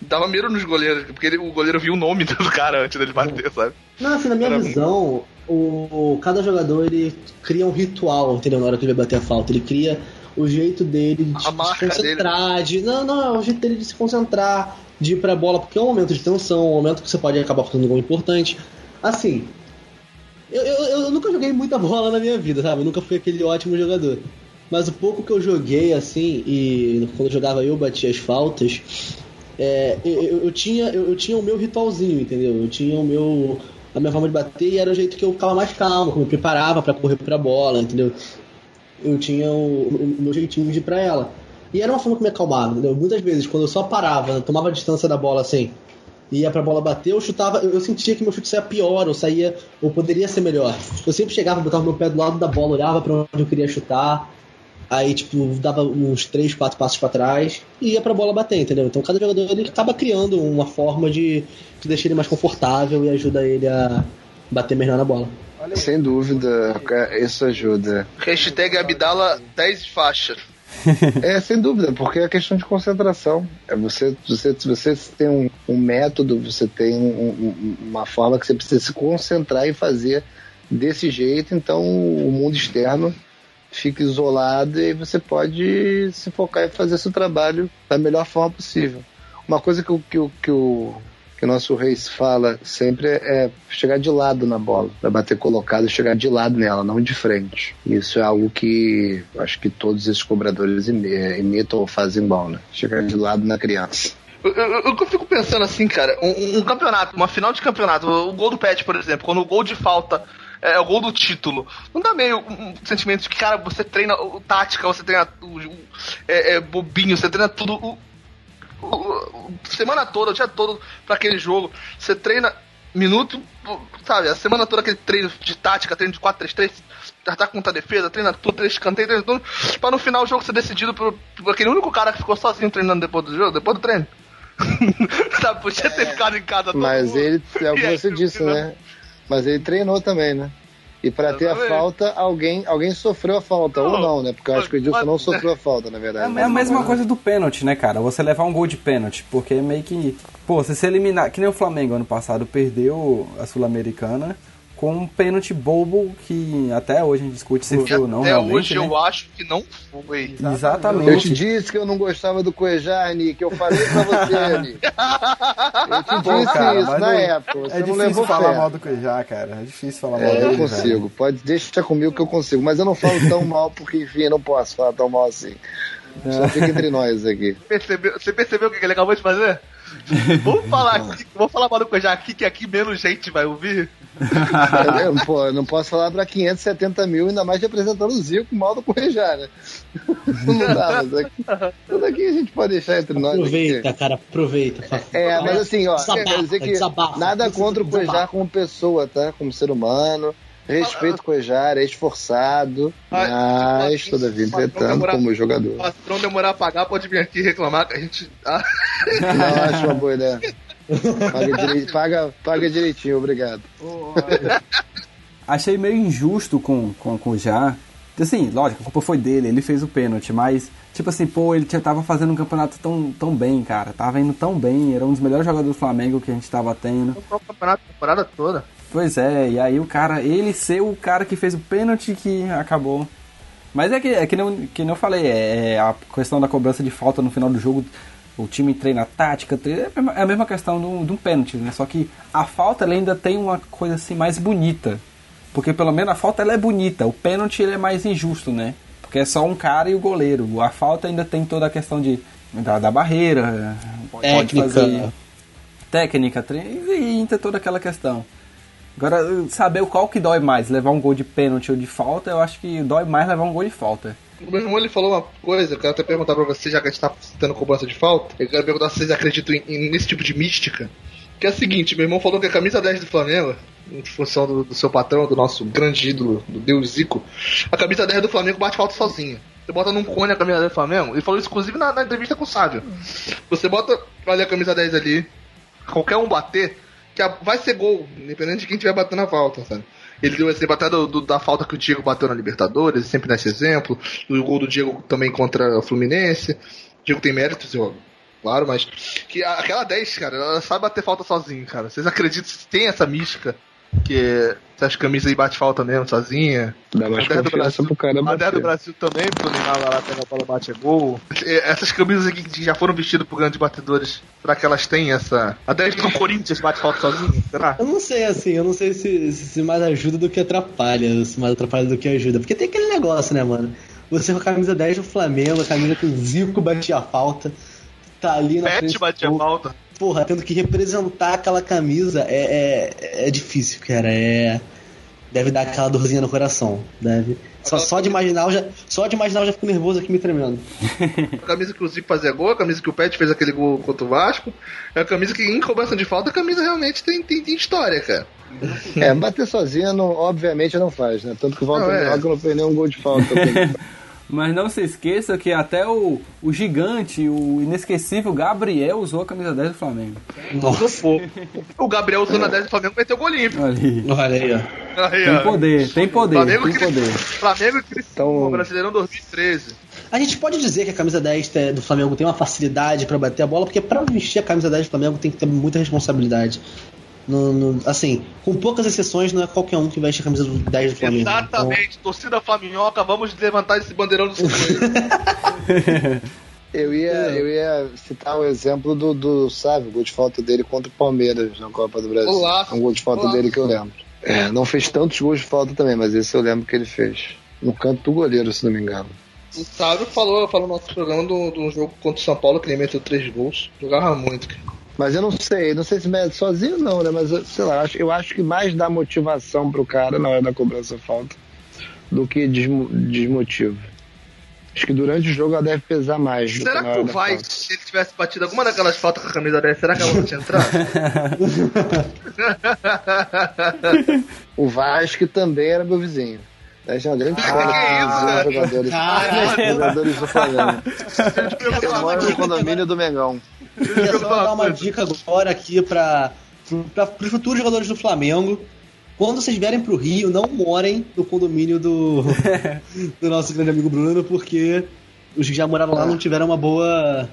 Dava medo nos goleiros, porque ele- o goleiro viu o nome do cara antes dele bater, sabe? Não, assim, na minha Era visão, o, cada jogador ele cria um ritual, entendeu? Na hora que ele vai bater a falta. Ele cria o jeito dele de se concentrar, de. Não, não, é o jeito dele de se concentrar, de ir pra bola, porque é um momento de tensão, um momento que você pode acabar fazendo um gol importante. Assim, eu, eu, eu nunca joguei muita bola na minha vida, sabe? Eu nunca fui aquele ótimo jogador. Mas o pouco que eu joguei, assim, e quando eu jogava eu batia as faltas, é, eu, eu- tinha, eu, tinha o meu ritualzinho, entendeu? Eu tinha o meu. a minha forma de bater e era o jeito que eu ficava mais calmo, que eu me preparava pra correr pra bola, entendeu? Eu tinha o, o- o meu jeitinho de ir pra ela. E era uma forma que me acalmava, entendeu? Muitas vezes, quando eu só parava, tomava distância da bola assim, ia pra bola bater, eu chutava, eu, eu sentia que meu chute saía pior, ou saía, ou poderia ser melhor. Eu sempre chegava, botava meu pé do lado da bola, olhava pra onde eu queria chutar, aí tipo, dava uns 3, 4 passos pra trás e ia pra bola bater, entendeu? Então cada jogador ele acaba criando uma forma de, de deixar ele mais confortável e ajuda ele a bater melhor na bola. Sem dúvida, isso ajuda. Hashtag Abdala 10 faixas. É, sem dúvida, porque é questão de concentração. É você, você, você tem um, um método, você tem um- um- uma forma que você precisa se concentrar e fazer desse jeito, então o mundo externo fica isolado e você pode se focar em fazer seu trabalho da melhor forma possível. Uma coisa que, que, que o que o nosso Reis fala sempre é chegar de lado na bola, para bater colocado, chegar de lado nela, não de frente. Isso é algo que acho que todos esses cobradores imi- imitam ou fazem bom, né? Chegar de lado na criança. Eu, eu, eu fico pensando assim, cara, um, um campeonato, uma final de campeonato, o gol do Pet, por exemplo, quando o gol de falta é o gol do título, não dá meio um, sentimento de que, cara, você treina o, tática, você treina o, o- é, é, bobinho, você treina tudo o- semana toda, o dia todo pra aquele jogo, você treina minuto, sabe, a semana toda aquele treino de tática, treino de 4-3-3, já tá contra a defesa, treina tudo, treina escanteio, treina tudo, pra no final o jogo ser decidido por, por aquele único cara que ficou sozinho treinando depois do jogo, depois do treino. Sabe, podia ter ficado em casa todo Mas mundo. ele, é o que você disse, né? Mas ele treinou também, né? E pra ter a falta, alguém, alguém sofreu a falta, ou não, né? Porque eu acho que o Edilson não sofreu a falta, na verdade. É a mesma coisa do pênalti, né, cara? Você levar um gol de pênalti, porque é meio que. Pô, você se eliminar. Que nem o Flamengo ano passado perdeu a Sul-Americana com um pênalti bobo que até hoje a gente discute se foi ou não, Até realmente. hoje né? eu acho que não foi. Exatamente. Eu te disse que eu não gostava do Cuejar, Nick. Eu falei pra você, Nick. Eu te Pô, disse cara, isso mas na não- época. Você é não difícil falar fé. mal do Cuejá, cara. É difícil falar mal É, eu dele, consigo. velho. Pode deixar comigo que eu consigo. Mas eu não falo tão mal porque, enfim, eu não posso falar tão mal assim. Só fica entre nós aqui. Percebeu, você percebeu o que ele acabou de fazer? Vamos falar aqui, vamos falar mal do Cuejá aqui, que aqui menos gente vai ouvir. Eu, pô, eu não posso falar pra 570 mil, ainda mais representando o Zico mal do Correjar, né? Não dá, mas aqui, tudo aqui a gente pode deixar entre nós. aqui. Aproveita, cara, aproveita. É, mas assim, ó, Desabafa, quer dizer que desabafa. nada contra o. Cuejar como pessoa, tá? Como ser humano. Respeito o Cuejar, é esforçado, mas, todavia, entretanto, como jogador. O patrão demorar a pagar, pode vir aqui reclamar que a gente. Ah, Não acho uma boa ideia. Paga, direi- paga, paga direitinho, obrigado. Achei meio injusto com, com, com o Já. Assim, lógico, a culpa foi dele, ele fez o pênalti, mas, tipo assim, pô, ele já tava fazendo um campeonato tão, tão bem, cara. Tava indo tão bem, era um dos melhores jogadores do Flamengo que a gente tava tendo. o campeonato, a temporada toda. Pois é, e aí o cara, ele ser o cara que fez o pênalti que acabou. Mas é que, é que, não, que não eu falei, é, é a questão da cobrança de falta no final do jogo. O time treina tática, treina, é a mesma- é a mesma questão de um, pênalti, né? Só que a falta ela ainda tem uma coisa assim mais bonita. Porque pelo menos a falta ela é bonita, o pênalti ele é mais injusto, né? Porque é só um cara e o goleiro. A falta ainda tem toda a questão de Da, da barreira. Pode Técnica. fazer técnica, tre- e entra toda aquela questão. Agora, saber qual que dói mais, levar um gol de pênalti ou de falta, eu acho que dói mais levar um gol de falta. O meu irmão ele falou uma coisa, eu quero até perguntar pra vocês, já que a gente tá tendo cobrança de falta, eu quero perguntar se vocês acreditam em, em- nesse tipo de mística. Que é o seguinte, meu irmão falou que a camisa 10 do Flamengo, em função do, do seu patrão, do nosso grande ídolo, do Deus Zico, a camisa 10 do Flamengo bate falta sozinha. Você bota num cone a camisa 10 do Flamengo, ele falou isso inclusive na, na entrevista com o Sábio. Você bota ali a camisa 10 ali, qualquer um bater, que vai ser gol, independente de quem estiver batendo a falta, sabe? Ele deu esse até do- da falta que o Diego bateu na Libertadores, sempre dá esse exemplo. O gol do Diego também contra o Fluminense. O Diego tem méritos, eu, claro, mas. Que aquela 10, cara, ela sabe bater falta sozinho, cara. Vocês acreditam que tem essa mística? Que essas camisas aí bate falta mesmo, sozinha? Dá mais A 10 do Brasil- pro cara A 10 do bater. Brasil também, porque o Neymar lá pega a bola bate é gol. Essas camisas aqui que já foram vestidas por grandes batedores, será que elas têm essa. A 10 do Corinthians bate falta sozinha? Será? Eu não sei, assim, eu não sei se, se mais ajuda do que atrapalha, se mais atrapalha do que ajuda. Porque tem aquele negócio, né, mano? Você com a camisa 10 do Flamengo, a camisa que o Zico batia a falta, tá ali na Pet frente. do batia falta. Porra, tendo que representar aquela camisa é, é, é difícil, cara. É. Deve dar aquela dorzinha no coração. Deve. Só, só de imaginar, eu já, só de imaginar eu já fico nervoso aqui me tremendo. A camisa que o Zico fazia gol, a camisa que o Pet fez aquele gol contra o Vasco. É a camisa que, em cobrança de falta, a camisa realmente tem, tem, tem história, cara. É, bater sozinho, não, obviamente, não faz, né? Tanto que o Walter Não, é. Não fez nenhum gol de falta. Mas não se esqueça que até o, o gigante, o inesquecível Gabriel usou a camisa 10 do Flamengo. Nossa. O Gabriel usando a 10 do Flamengo meteu gol limpo. Olha aí. Olha aí, ó. Tem poder, tem poder, Flamengo tem poder. Flamengo Então- o Brasileirão 2013. A gente pode dizer que a camisa 10 te- do Flamengo tem uma facilidade pra bater a bola, porque pra vestir a camisa 10 do Flamengo tem que ter muita responsabilidade. No- no- assim, com poucas exceções, não é qualquer um que veste a camisa do 10 do Flamengo. Exatamente, torcida Flaminhoca, vamos levantar esse bandeirão do. Eu ia, eu ia citar o exemplo do, do Sávio, o gol de falta dele contra o Palmeiras na Copa do Brasil. Olá. É um gol de falta Olá. dele que eu lembro. É, não fez tantos gols de falta também, mas esse eu lembro que ele fez. No canto do goleiro, se não me engano. O Sábio falou, falou no nosso programa do, do jogo contra o São Paulo, que ele meteu três gols. Jogava muito, cara. Mas eu não sei, não sei se mede sozinho não, né? Mas sei lá, eu acho, eu acho que mais dá motivação pro cara na hora da cobrança falta do que desmo- desmotiva. Acho que durante o jogo ela deve pesar mais. Será que o Vai, se ele tivesse batido alguma daquelas faltas com a camisa 10, será que ela não tinha entrado? O Vasco também era meu vizinho. É uma grande história que com isso, os jogadores, jogadores do Flamengo. Eu moro no condomínio do Mengão. Eu queria só dar uma dica agora aqui para os futuros jogadores do Flamengo. Quando vocês vierem pro Rio, não morem no condomínio do, do nosso grande amigo Bruno, porque os que já moraram lá não tiveram uma boa,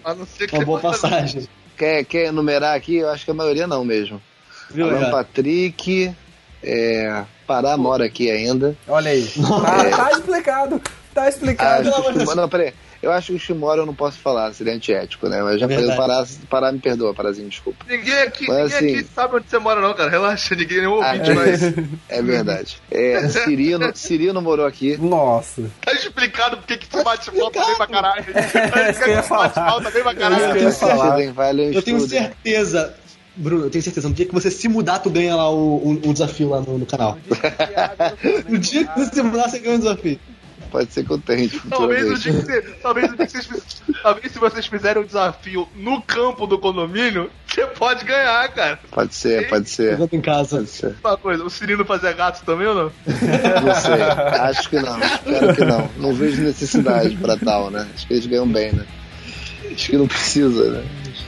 uma boa passagem. Quer, quer enumerar aqui? Eu acho que a maioria não mesmo. Viu, Alan? Patrick, é, Pará mora aqui ainda. Olha aí. Tá, tá explicado. Tá Ah, explicado. acho não, peraí. Eu acho que o Chimora eu não posso falar, seria antiético, né? Mas já falei, Verdade. Pará, Pará me perdoa, Parazinho, desculpa. Ninguém aqui, Mas, ninguém assim- aqui sabe onde você mora, não, cara. Relaxa, ninguém nem Ah, ouvinte, mas É verdade. É, Cirino, Cirino morou aqui. Nossa. tá explicado porque que tu bate falta bem pra caralho. É. Bate falta bem pra É isso que caralho. eu ia falar. Tem vale Eu tenho certeza, Bruno, eu tenho certeza, no dia que você se mudar, tu ganha lá o, o, o desafio lá no, no canal. No dia que você se mudar, você ganha o desafio. Pode ser que eu tente Talvez o dia que você- talvez, o dia que vocês, talvez se vocês fizerem um desafio no campo do condomínio, você pode ganhar, cara. Pode ser, pode ser. Jogando em casa. Pode ser. Uma coisa, o Cirino fazia gato também ou não? Não sei. Acho que não. Espero que não. Não vejo necessidade pra tal, né? Acho que eles ganham bem, né? Acho que não precisa, né?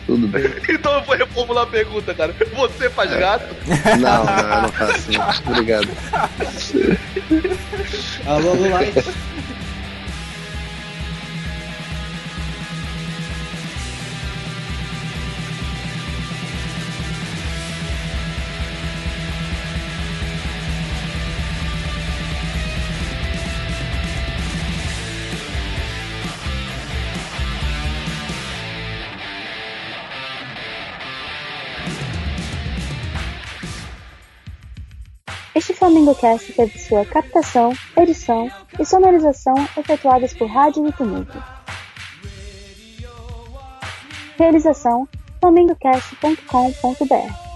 Tudo bem. Então eu vou reformular a pergunta, cara. Você faz gato? Não, não, eu não faço. Obrigado. Alô, alô, Este Flamengo Cast teve sua captação, edição e sonorização efetuadas por Rádio Wikimedia. Realização: flamengocast.com.br